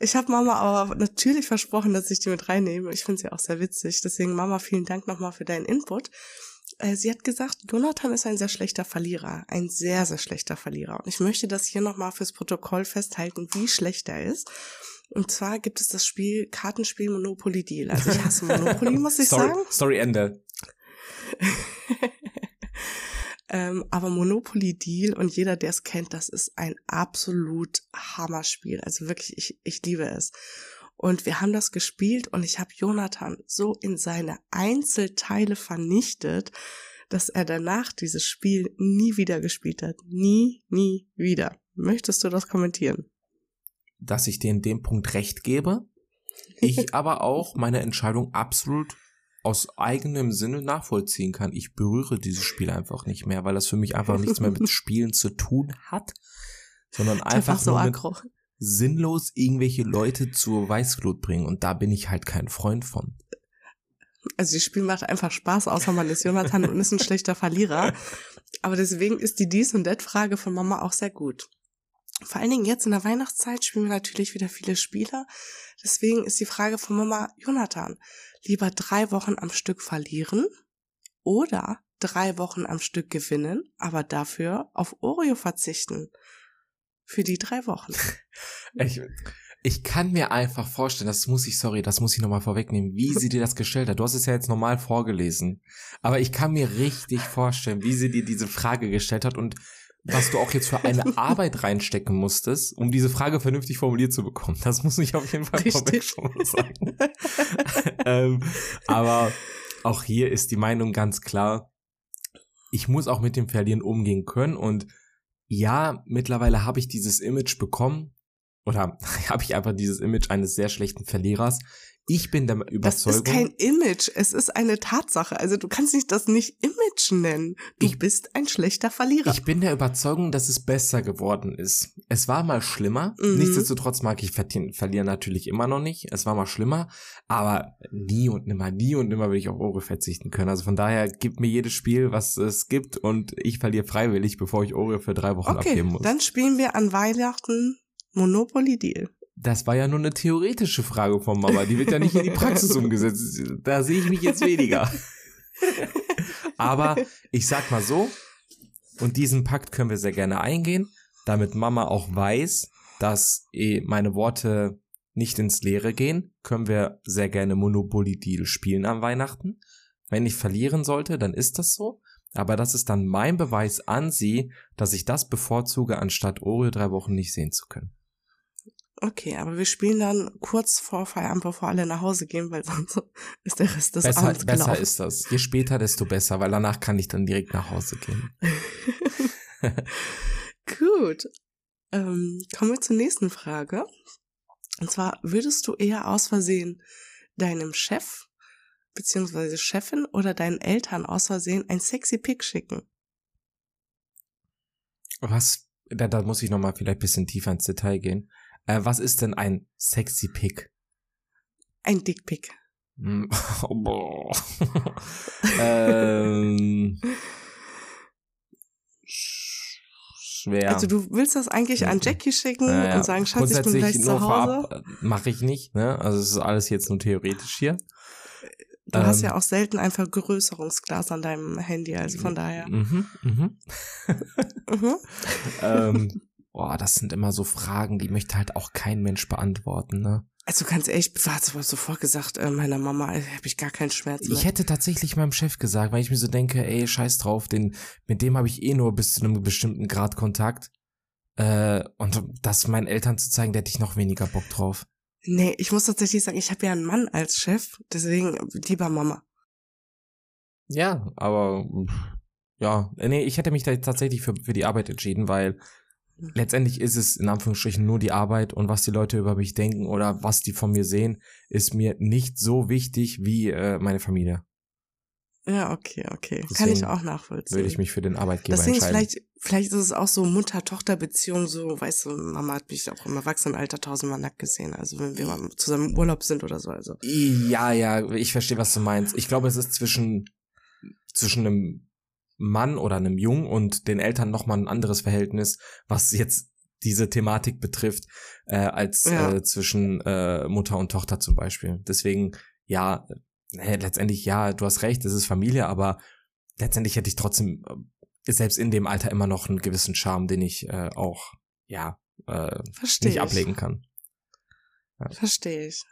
ich hab Mama aber natürlich versprochen, dass ich die mit reinnehme. Ich finde sie auch sehr witzig. Deswegen, Mama, vielen Dank nochmal für deinen Input. Äh, Sie hat gesagt, Jonathan ist ein sehr schlechter Verlierer. Ein sehr, sehr schlechter Verlierer. Und ich möchte das hier nochmal fürs Protokoll festhalten, wie schlecht er ist. Und zwar gibt es das Spiel, Kartenspiel Monopoly Deal. Also ich hasse Monopoly, <laughs> muss ich Story, sagen. Story Ende. <laughs> Ähm, aber Monopoly Deal und jeder, der es kennt, das ist ein absolut Hammerspiel. Also wirklich, ich, ich liebe es. Und wir haben das gespielt und ich habe Jonathan so in seine Einzelteile vernichtet, dass er danach dieses Spiel nie wieder gespielt hat. Nie, nie wieder. Möchtest du das kommentieren? Dass ich dir in dem Punkt recht gebe. Ich <laughs> aber auch meine Entscheidung absolut aus eigenem Sinne nachvollziehen kann. Ich berühre dieses Spiel einfach nicht mehr, weil das für mich einfach nichts mehr mit <laughs> Spielen zu tun hat, sondern Der einfach war so nur mit aggro. Sinnlos irgendwelche Leute zur Weißglut bringen. Und da bin ich halt kein Freund von. Also das Spiel macht einfach Spaß, außer man ist Jonathan und ist ein schlechter Verlierer. Aber deswegen ist die Dies- und Dat-Frage von Mama auch sehr gut. Vor allen Dingen jetzt in der Weihnachtszeit spielen wir natürlich wieder viele Spiele. Deswegen ist die Frage von Mama, Jonathan, lieber drei Wochen am Stück verlieren oder drei Wochen am Stück gewinnen, aber dafür auf Oreo verzichten. Für die drei Wochen. <laughs> Ich, ich kann mir einfach vorstellen, das muss ich, sorry, das muss ich nochmal vorwegnehmen, wie sie dir das gestellt hat. Du hast es ja jetzt normal vorgelesen. Aber ich kann mir richtig vorstellen, wie sie dir diese Frage gestellt hat und was du auch jetzt für eine <laughs> Arbeit reinstecken musstest, um diese Frage vernünftig formuliert zu bekommen. Das muss ich auf jeden Fall vorweg schon mal sagen. <laughs> ähm, aber auch hier ist die Meinung ganz klar, ich muss auch mit dem Verlieren umgehen können und ja, mittlerweile habe ich dieses Image bekommen oder <laughs> habe ich einfach dieses Image eines sehr schlechten Verlierers. Ich bin der Das Überzeugung, ist kein Image, es ist eine Tatsache. Also du kannst nicht das nicht Image nennen. Du Ich- bist ein schlechter Verlierer. ich bin der Überzeugung, dass es besser geworden ist. Es war mal schlimmer. Mhm. Nichtsdestotrotz mag ich verlieren natürlich immer noch nicht. Es war mal schlimmer, aber nie und nimmer, nie und nimmer will ich auf Oreo verzichten können. Also von daher gib mir jedes Spiel, was es gibt und ich verliere freiwillig, bevor ich Oreo für drei Wochen okay, abgeben muss. dann spielen wir an Weihnachten Monopoly Deal. Das war ja nur eine theoretische Frage von Mama. Die wird ja nicht in die Praxis umgesetzt. Da sehe ich mich jetzt weniger. Aber ich sag mal so, und diesen Pakt können wir sehr gerne eingehen, damit Mama auch weiß, dass eh meine Worte nicht ins Leere gehen, können wir sehr gerne Monopoly Deal spielen am Weihnachten. Wenn ich verlieren sollte, dann ist das so. Aber das ist dann mein Beweis an sie, dass ich das bevorzuge, anstatt Oreo drei Wochen nicht sehen zu können. Okay, aber wir spielen dann kurz vor Feierabend, bevor alle nach Hause gehen, weil sonst <laughs> ist der Rest des Besser, Abends besser gelaufen. ist das. Je später, desto besser, weil danach kann ich dann direkt nach Hause gehen. <laughs> Gut. Ähm, kommen wir zur nächsten Frage. Und zwar, würdest du eher aus Versehen deinem Chef beziehungsweise Chefin oder deinen Eltern aus Versehen ein sexy Pick schicken? Was, da, da muss ich nochmal vielleicht bisschen tiefer ins Detail gehen. Äh, was ist denn ein sexy Pick? Ein Dickpick. Hm, <laughs> oh, <laughs> ähm, sch- schwer. Also du willst das eigentlich an Mhm. Jackie schicken Naja, und sagen, Schatz, ich bin gleich zu Hause. äh, Mache ich nicht, ne? Also es ist alles jetzt nur theoretisch hier. Du hast Ähm, ja auch selten ein Vergrößerungsglas an deinem Handy, also von daher. Mhm, mhm. Mhm. <laughs> ähm, boah, das sind immer so Fragen, die möchte halt auch kein Mensch beantworten, ne? Also ganz ehrlich, du hast aber sofort gesagt, äh, meiner Mama äh, habe ich gar keinen Schmerz mehr. Ich hätte tatsächlich meinem Chef gesagt, weil ich mir so denke, ey, scheiß drauf, den, mit dem habe ich eh nur bis zu einem bestimmten Grad Kontakt. Äh, und das meinen Eltern zu zeigen, da hätte ich noch weniger Bock drauf. Nee, ich muss tatsächlich sagen, ich habe ja einen Mann als Chef, deswegen lieber Mama. Ja, aber ja, nee, ich hätte mich da tatsächlich für, für die Arbeit entschieden, weil letztendlich ist es in Anführungsstrichen nur die Arbeit und was die Leute über mich denken oder was die von mir sehen, ist mir nicht so wichtig wie äh, meine Familie. Ja, okay, okay. Deswegen Kann ich auch nachvollziehen. Würde ich mich für den Arbeitgeber Deswegen entscheiden. Vielleicht, vielleicht ist es auch so Mutter-Tochter-Beziehung, so, weißt du, Mama hat mich auch im Erwachsenenalter tausendmal nackt gesehen, also wenn wir mal zusammen im Urlaub sind oder so. Also. Ja, ja, ich verstehe, was du meinst. Ich glaube, es ist zwischen, zwischen einem Mann oder einem Jungen und den Eltern nochmal ein anderes Verhältnis, was jetzt diese Thematik betrifft, äh, als ja. äh, zwischen äh, Mutter und Tochter zum Beispiel. Deswegen, ja, äh, letztendlich, ja, du hast recht, es ist Familie, aber letztendlich hätte ich trotzdem äh, selbst in dem Alter immer noch einen gewissen Charme, den ich äh, auch, ja, äh, nicht ich. ablegen kann. Ja. Verstehe ich.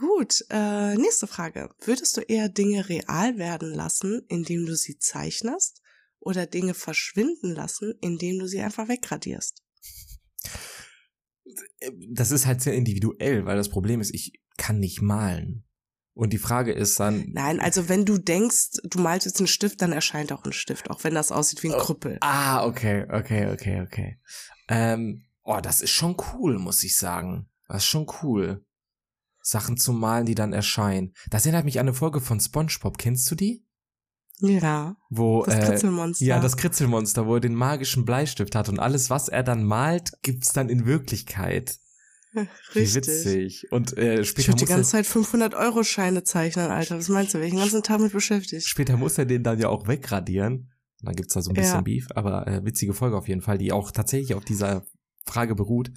Gut, äh, nächste Frage. Würdest du eher Dinge real werden lassen, indem du sie zeichnest, oder Dinge verschwinden lassen, indem du sie einfach wegradierst? Das ist halt sehr individuell, weil das Problem ist, ich kann nicht malen. Und die Frage ist dann. Nein, also wenn du denkst, du malst jetzt einen Stift, dann erscheint auch ein Stift, auch wenn das aussieht wie ein oh, Krüppel. Ah, okay, okay, okay, okay. Ähm, oh, das ist schon cool, muss ich sagen. Das ist schon cool. Sachen zu malen, die dann erscheinen. Das erinnert mich an eine Folge von SpongeBob. Kennst du die? Ja. Wo, das Kritzelmonster. Äh, ja, das Kritzelmonster, wo er den magischen Bleistift hat und alles, was er dann malt, gibt's dann in Wirklichkeit. Richtig. Wie witzig. Und äh, später ich muss die ganze Zeit 500 Euro Scheine zeichnen, Alter. Was meinst du? Welchen ganzen Tag mit beschäftigt? Später muss er den dann ja auch wegradieren. Und dann gibt's da so ein bisschen ja. Beef, aber äh, witzige Folge auf jeden Fall, die auch tatsächlich auf dieser Frage beruht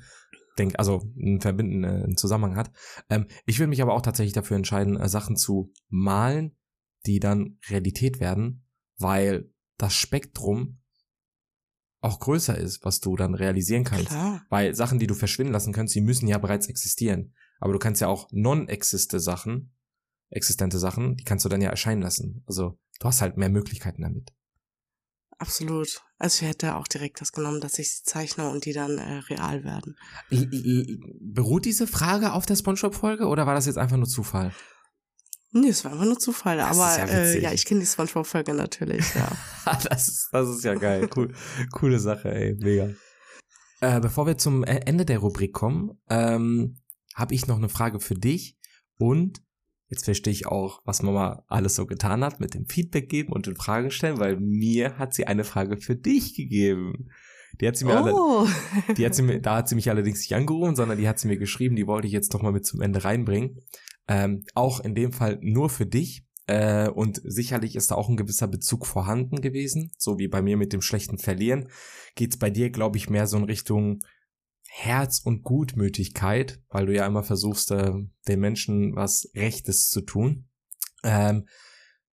denk, also einen verbindenden äh, Zusammenhang hat. Ähm, ich würde mich aber auch tatsächlich dafür entscheiden, äh, Sachen zu malen, die dann Realität werden, weil das Spektrum auch größer ist, was du dann realisieren kannst. Klar. Weil Sachen, die du verschwinden lassen kannst, die müssen ja bereits existieren. Aber du kannst ja auch non-existente Sachen, existente Sachen, die kannst du dann ja erscheinen lassen. Also du hast halt mehr Möglichkeiten damit. Absolut. Also ich hätte auch direkt das genommen, dass ich sie zeichne und die dann äh, real werden. Beruht diese Frage auf der Spongebob-Folge oder war das jetzt einfach nur Zufall? Nee, es war einfach nur Zufall, das aber ja, äh, ja, ich kenne die Spongebob-Folge natürlich, ja. <laughs> das, ist, das ist ja geil. Cool, coole Sache, ey, mega. Äh, bevor wir zum e-, Ende der Rubrik kommen, ähm, habe ich noch eine Frage für dich und Jetzt verstehe ich auch, was Mama alles so getan hat mit dem Feedback geben und den Fragen stellen, weil mir hat sie eine Frage für dich gegeben. Die hat sie mir oh. alle, die hat sie mir, da hat sie mich allerdings nicht angerufen, sondern die hat sie mir geschrieben, die wollte ich jetzt doch mal mit zum Ende reinbringen. Ähm, auch in dem Fall nur für dich. Äh, und sicherlich ist da auch ein gewisser Bezug vorhanden gewesen, so wie bei mir mit dem schlechten Verlieren. Geht's bei dir, glaube ich, mehr so in Richtung Herz und Gutmütigkeit, weil du ja immer versuchst, äh, den Menschen was Rechtes zu tun, ähm,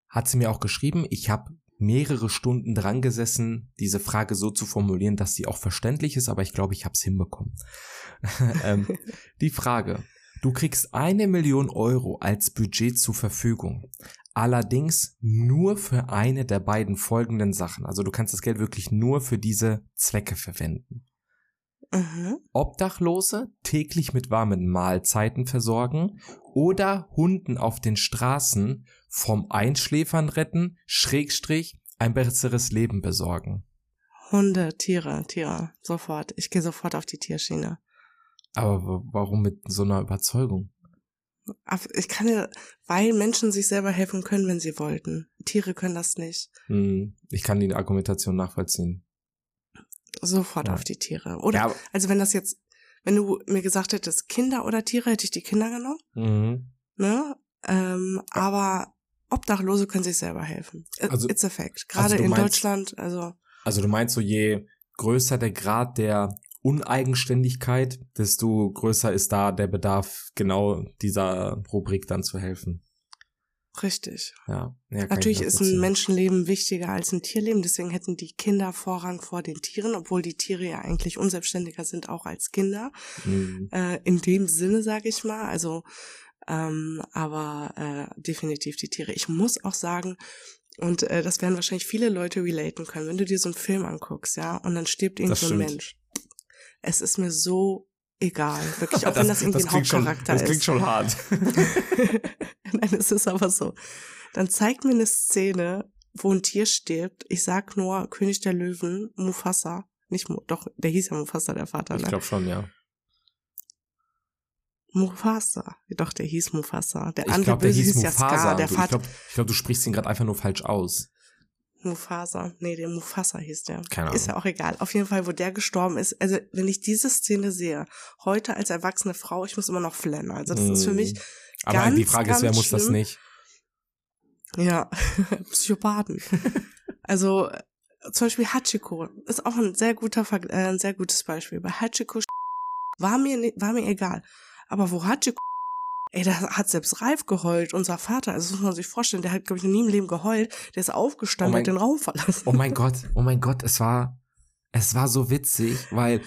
hat sie mir auch geschrieben, ich habe mehrere Stunden dran gesessen, diese Frage so zu formulieren, dass sie auch verständlich ist, aber ich glaube, ich habe es hinbekommen. <laughs> ähm, die Frage, du kriegst eine Million Euro als Budget zur Verfügung, allerdings nur für eine der beiden folgenden Sachen. Also du kannst das Geld wirklich nur für diese Zwecke verwenden. Mhm. Obdachlose täglich mit warmen Mahlzeiten versorgen oder Hunden auf den Straßen vom Einschläfern retten, Schrägstrich, ein besseres Leben besorgen. Hunde, Tiere, Tiere, sofort. Ich gehe sofort auf die Tierschiene. Aber warum mit so einer Überzeugung? Ich kann ja, weil Menschen sich selber helfen können, wenn sie wollten. Tiere können das nicht. Hm, ich kann die Argumentation nachvollziehen. Sofort ja. auf die Tiere. Oder, ja, also wenn das jetzt, wenn du mir gesagt hättest, Kinder oder Tiere, hätte ich die Kinder genommen. Mhm. Ne? Ähm, aber Obdachlose können sich selber helfen. Also, It's a fact. Gerade also in meinst, Deutschland, also. Also du meinst so, je größer der Grad der Uneigenständigkeit, desto größer ist da der Bedarf, genau dieser Rubrik dann zu helfen. Richtig. Ja. ja Natürlich ist ein Menschenleben wichtiger als ein Tierleben, deswegen hätten die Kinder Vorrang vor den Tieren, obwohl die Tiere ja eigentlich unselbstständiger sind auch als Kinder. Mhm. Äh, in dem Sinne, sage ich mal. Also, ähm, aber äh, definitiv die Tiere. Ich muss auch sagen, und äh, das werden wahrscheinlich viele Leute relaten können, wenn du dir so einen Film anguckst, ja, und dann stirbt irgend so ein Mensch. Es ist mir so egal. Wirklich, auch das, wenn das irgendwie das ein Hauptcharakter schon, das klingt schon hart. <laughs> Nein, es ist aber so. Dann zeigt mir eine Szene, wo ein Tier stirbt. Ich sag nur König der Löwen, Mufasa. Nicht, doch, der hieß ja Mufasa, der Vater. Ich ne? glaube schon, ja. Mufasa. Doch, der hieß Mufasa. Der ich andere glaub, der hieß, hieß Mufasa. Ja Scar, der Vater. Ich glaube, glaub, du sprichst ihn gerade einfach nur falsch aus. Mufasa. Nee, der Mufasa hieß der. Keine Ahnung. Ist ja auch egal. Auf jeden Fall, wo der gestorben ist. Also, wenn ich diese Szene sehe, heute als erwachsene Frau, ich muss immer noch flennen. Also, das mm. ist für mich. Mm. Aber ganz, die Frage ist, wer muss das nicht? Ja, <laughs> Psychopathen. also, zum Beispiel Hachiko ist auch ein sehr guter, äh, ein sehr gutes Beispiel. Bei Hachiko war mir, war mir egal. Aber wo Hachiko Ey, da hat selbst Ralf geheult, unser Vater. Also das muss man sich vorstellen, der hat, glaube ich, noch nie im Leben geheult. Der ist aufgestanden und oh hat den Raum verlassen. Oh mein Gott, oh mein Gott, es war, es war so witzig, weil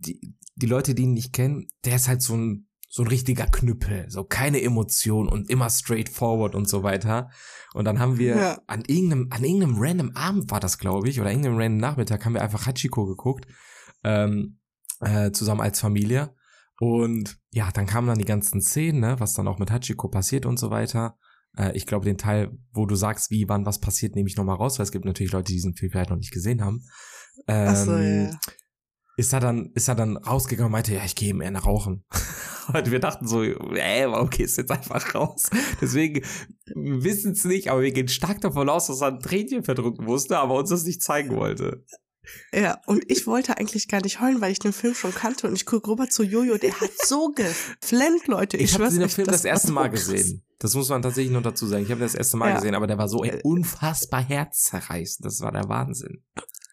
die, die Leute, die ihn nicht kennen, der ist halt so ein, so ein richtiger Knüppel, so keine Emotion und immer straightforward und so weiter. Und dann haben wir ja. an irgendeinem, an irgendeinem random Abend war das, glaube ich, oder irgendeinem random Nachmittag haben wir einfach Hachiko geguckt, ähm, äh, zusammen als Familie. Und ja, dann kamen dann die ganzen Szenen, ne, was dann auch mit Hachiko passiert und so weiter. Äh, ich glaube, den Teil, wo du sagst, wie, wann, was passiert, nehme ich nochmal raus, weil es gibt natürlich Leute, die diesen Film vielleicht noch nicht gesehen haben. Ähm, Ach so, ähm, ja. Ist er dann, ist er dann rausgegangen und meinte, ja, ich gehe eben eher Rauchen. <laughs> und wir dachten so, ey, warum gehst du jetzt einfach raus? Deswegen, wissen es nicht, aber wir gehen stark davon aus, dass er ein Tränchen verdrücken musste, aber uns das nicht zeigen wollte. Ja, und ich wollte eigentlich gar nicht heulen, weil ich den Film schon kannte und ich gucke rüber zu Jojo, der hat so geflennt, Leute. Ich, ich habe den Film das, das erste Mal gesehen. Das muss man tatsächlich noch dazu sagen. Ich habe das erste Mal ja. gesehen, aber der war so äh, unfassbar herzzerreißend. Das war der Wahnsinn.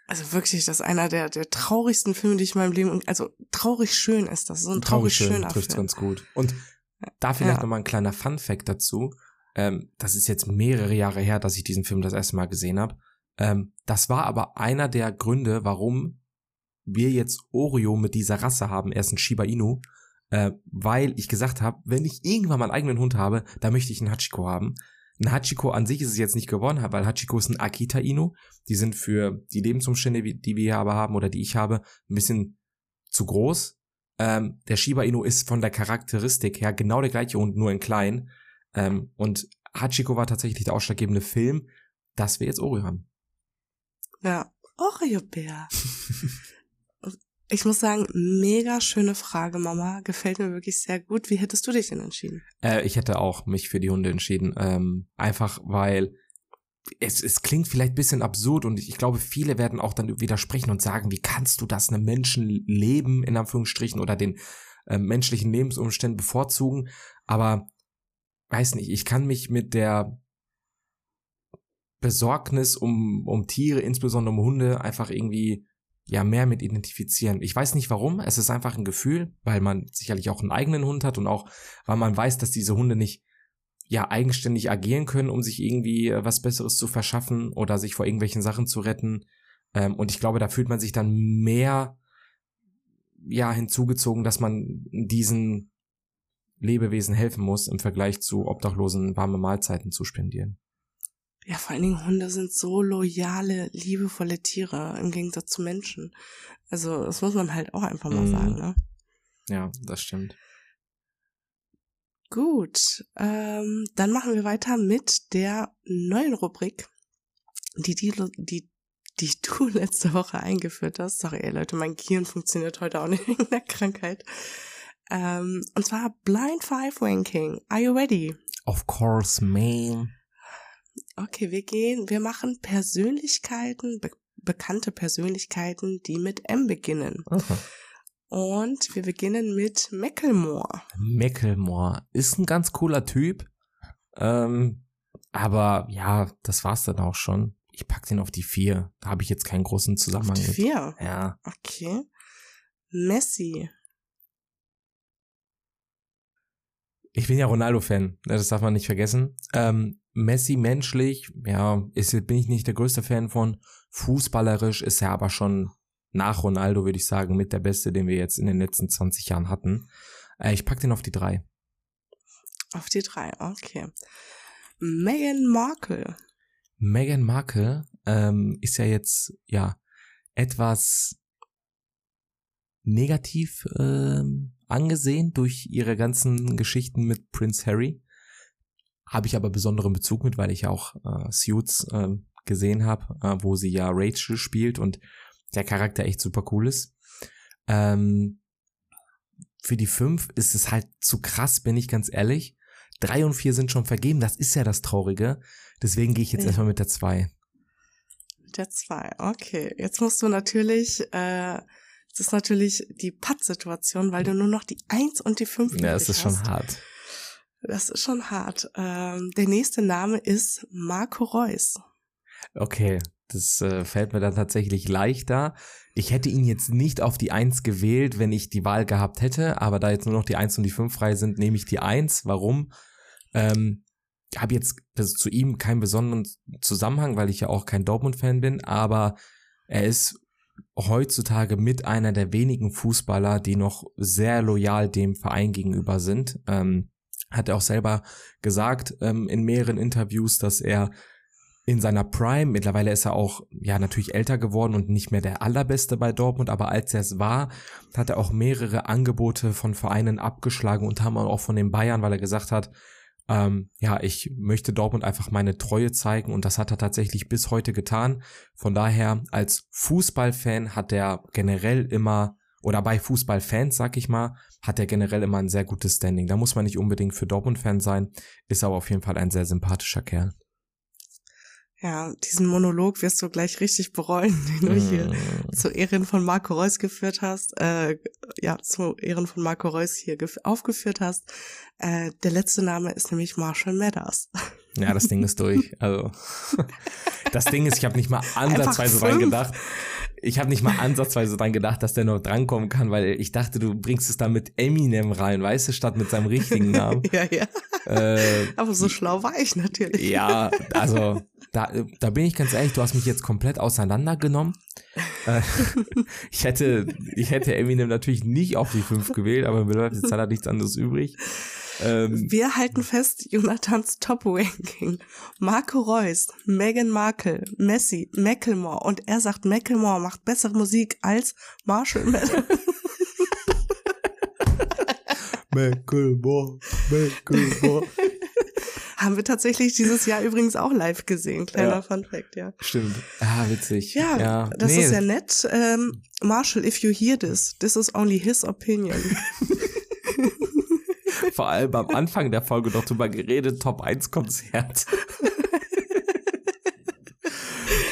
Also wirklich, das ist einer der, der traurigsten Filme, die ich in meinem Leben, also traurig schön ist das. So ein traurig, traurig schön, schöner trifft's ganz gut. Und da vielleicht ja. noch mal ein kleiner Fun Fact dazu. Ähm, das ist jetzt mehrere Jahre her, dass ich diesen Film das erste Mal gesehen habe. Ähm, das war aber einer der Gründe, warum wir jetzt Oreo mit dieser Rasse haben. Er ist ein Shiba Inu. Äh, weil ich gesagt habe, wenn ich irgendwann mal einen eigenen Hund habe, dann möchte ich einen Hachiko haben. Ein Hachiko an sich ist es jetzt nicht geworden, weil Hachiko ist ein Akita Inu. Die sind für die Lebensumstände, die wir hier aber haben oder die ich habe, ein bisschen zu groß. Ähm, der Shiba Inu ist von der Charakteristik her genau der gleiche Hund, nur in klein. Ähm, und Hachiko war tatsächlich der ausschlaggebende Film, dass wir jetzt Oreo haben. Ja, Oreo-Bär. ich muss sagen, mega schöne Frage, Mama. Gefällt mir wirklich sehr gut. Wie hättest du dich denn entschieden? Äh, ich hätte auch mich für die Hunde entschieden. Ähm, einfach weil es, es klingt vielleicht ein bisschen absurd und ich glaube, viele werden auch dann widersprechen und sagen, wie kannst du das einem Menschen leben, in Anführungsstrichen, oder den äh, menschlichen Lebensumständen bevorzugen. Aber weiß nicht, ich kann mich mit der Besorgnis um, um Tiere, insbesondere um Hunde, einfach irgendwie ja mehr mit identifizieren. Ich weiß nicht warum, es ist einfach ein Gefühl, weil man sicherlich auch einen eigenen Hund hat und auch, weil man weiß, dass diese Hunde nicht ja eigenständig agieren können, um sich irgendwie äh, was Besseres zu verschaffen oder sich vor irgendwelchen Sachen zu retten. Ähm, und ich glaube, da fühlt man sich dann mehr ja hinzugezogen, dass man diesen Lebewesen helfen muss im Vergleich zu Obdachlosen warme Mahlzeiten zu spendieren. Ja, vor allen Dingen Hunde sind so loyale, liebevolle Tiere im Gegensatz zu Menschen. Also, das muss man halt auch einfach mal mm. sagen, ne? Ja, das stimmt. Gut, ähm, dann machen wir weiter mit der neuen Rubrik, die, die, die, die <laughs> du letzte Woche eingeführt hast. Sorry, ey Leute, mein Gehirn funktioniert heute auch nicht <laughs> wegen der Krankheit. Ähm, und zwar Blind Five Ranking. Are you ready? Of course, man. Okay, wir gehen, wir machen Persönlichkeiten, be bekannte Persönlichkeiten, die mit M beginnen. Aha. Und wir beginnen mit Mecklemore. Mecklemore ist ein ganz cooler Typ. Ähm, aber ja, das war's dann auch schon. Ich pack den auf die vier. Da habe ich jetzt keinen großen Zusammenhang. Auf die vier? Ja. Okay. Messi. Ich bin ja Ronaldo-Fan, ne, das darf man nicht vergessen. Ähm, Messi menschlich, ja, ist, bin ich nicht der größte Fan von. Fußballerisch ist er aber schon nach Ronaldo, würde ich sagen, mit der Beste, den wir jetzt in den letzten 20 Jahren hatten. Äh, ich pack den auf die drei. Auf die drei, okay. Meghan Markle. Meghan Markle ähm, ist ja jetzt, ja, etwas negativ ähm, angesehen durch ihre ganzen Geschichten mit Prince Harry. Habe ich aber besonderen Bezug mit, weil ich ja auch äh, Suits äh, gesehen habe, äh, wo sie ja Rachel spielt und der Charakter echt super cool ist. Ähm, für die fünf ist es halt zu krass, bin ich ganz ehrlich. Drei und vier sind schon vergeben, das ist ja das Traurige. Deswegen gehe ich jetzt ja. erstmal mit der zwei. Der zwei, okay. Jetzt musst du natürlich, äh, das ist natürlich die Patt-Situation, weil du nur noch die eins und die fünf Ja, das ist hast. schon hart. Das ist schon hart. Ähm, der nächste Name ist Marco Reus. Okay, das äh, fällt mir dann tatsächlich leichter. Ich hätte ihn jetzt nicht auf die Eins gewählt, wenn ich die Wahl gehabt hätte, aber da jetzt nur noch die Eins und die Fünf frei sind, nehme ich die Eins. Warum? Ähm, habe jetzt zu ihm keinen besonderen Zusammenhang, weil ich ja auch kein Dortmund-Fan bin, aber er ist heutzutage mit einer der wenigen Fußballer, die noch sehr loyal dem Verein gegenüber sind. Ähm, hat er auch selber gesagt ähm, in mehreren Interviews, dass er in seiner Prime, mittlerweile ist er auch ja natürlich älter geworden und nicht mehr der allerbeste bei Dortmund, aber als er es war, hat er auch mehrere Angebote von Vereinen abgeschlagen, und haben auch von den Bayern, weil er gesagt hat, ähm, ja, ich möchte Dortmund einfach meine Treue zeigen und das hat er tatsächlich bis heute getan. Von daher, als Fußballfan hat er generell immer, oder bei Fußballfans, sag ich mal, hat er generell immer ein sehr gutes Standing. Da muss man nicht unbedingt für Dortmund-Fan sein, ist aber auf jeden Fall ein sehr sympathischer Kerl. Ja, diesen Monolog wirst du gleich richtig bereuen, <laughs> den du hier mm. zu Ehren von Marco Reus geführt hast. Äh, ja, zu Ehren von Marco Reus hier aufgeführt hast. Äh, der letzte Name ist nämlich Marshall Mathers. <laughs> Ja, das Ding ist durch. Also <laughs> das Ding ist, ich habe nicht mal ansatzweise dran gedacht. Ich habe nicht mal ansatzweise dran gedacht, dass der noch drankommen kann, weil ich dachte, du bringst es da mit Eminem rein, weißt du, statt mit seinem richtigen Namen. <laughs> ja, ja. Äh, Aber so schlau war ich natürlich. Ja, also da, da bin ich ganz ehrlich, du hast mich jetzt komplett auseinandergenommen. Äh, <laughs> ich hätte, ich hätte Eminem natürlich nicht auf die 5 gewählt, aber mir bleibt jetzt leider nichts anderes übrig. Ähm, Wir halten fest, Jonathans Top-Ranking. Marco Reus, Meghan Markle, Messi, Macklemore und er sagt, Macklemore macht bessere Musik als Marshall Mathers. <laughs> Macklemore, Macklemore. <laughs> Haben wir tatsächlich dieses Jahr übrigens auch live gesehen. Kleiner ja. Fun Fact, ja. Stimmt. Ah, witzig. Ja, ja. das nee. ist ja nett. Ähm, Marshall, if you hear this, this is only his opinion. <laughs> Vor allem am Anfang der Folge noch drüber geredet, Top 1 Konzert. <laughs>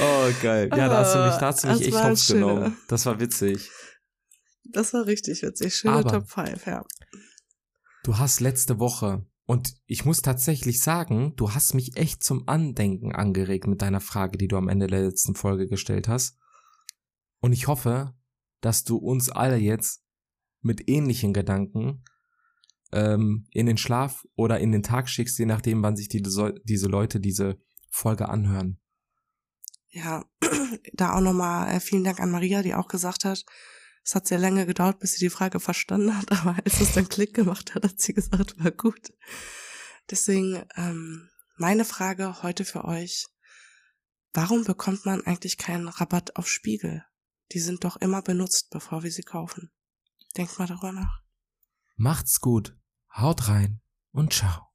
oh, geil. Ja, da hast du mich, da hast du mich echt hops genommen. Das war witzig. Das war richtig witzig. Schöne Aber Top 5, ja. Du hast letzte Woche und ich muss tatsächlich sagen, du hast mich echt zum Andenken angeregt mit deiner Frage, die du am Ende der letzten Folge gestellt hast. Und ich hoffe, dass du uns alle jetzt mit ähnlichen Gedanken ähm, in den Schlaf oder in den Tag schickst, je nachdem, wann sich die, diese Leute diese Folge anhören. Ja, <clears throat> da auch nochmal äh, vielen Dank an Maria, die auch gesagt hat, es hat sehr lange gedauert, bis sie die Frage verstanden hat, <laughs> aber als es dann Klick gemacht hat, hat sie gesagt, war gut. Deswegen ähm, meine Frage heute für euch, warum bekommt man eigentlich keinen Rabatt auf Spiegel? Die sind doch immer benutzt, bevor wir sie kaufen. Denkt mal darüber nach. Macht's gut, haut rein und ciao.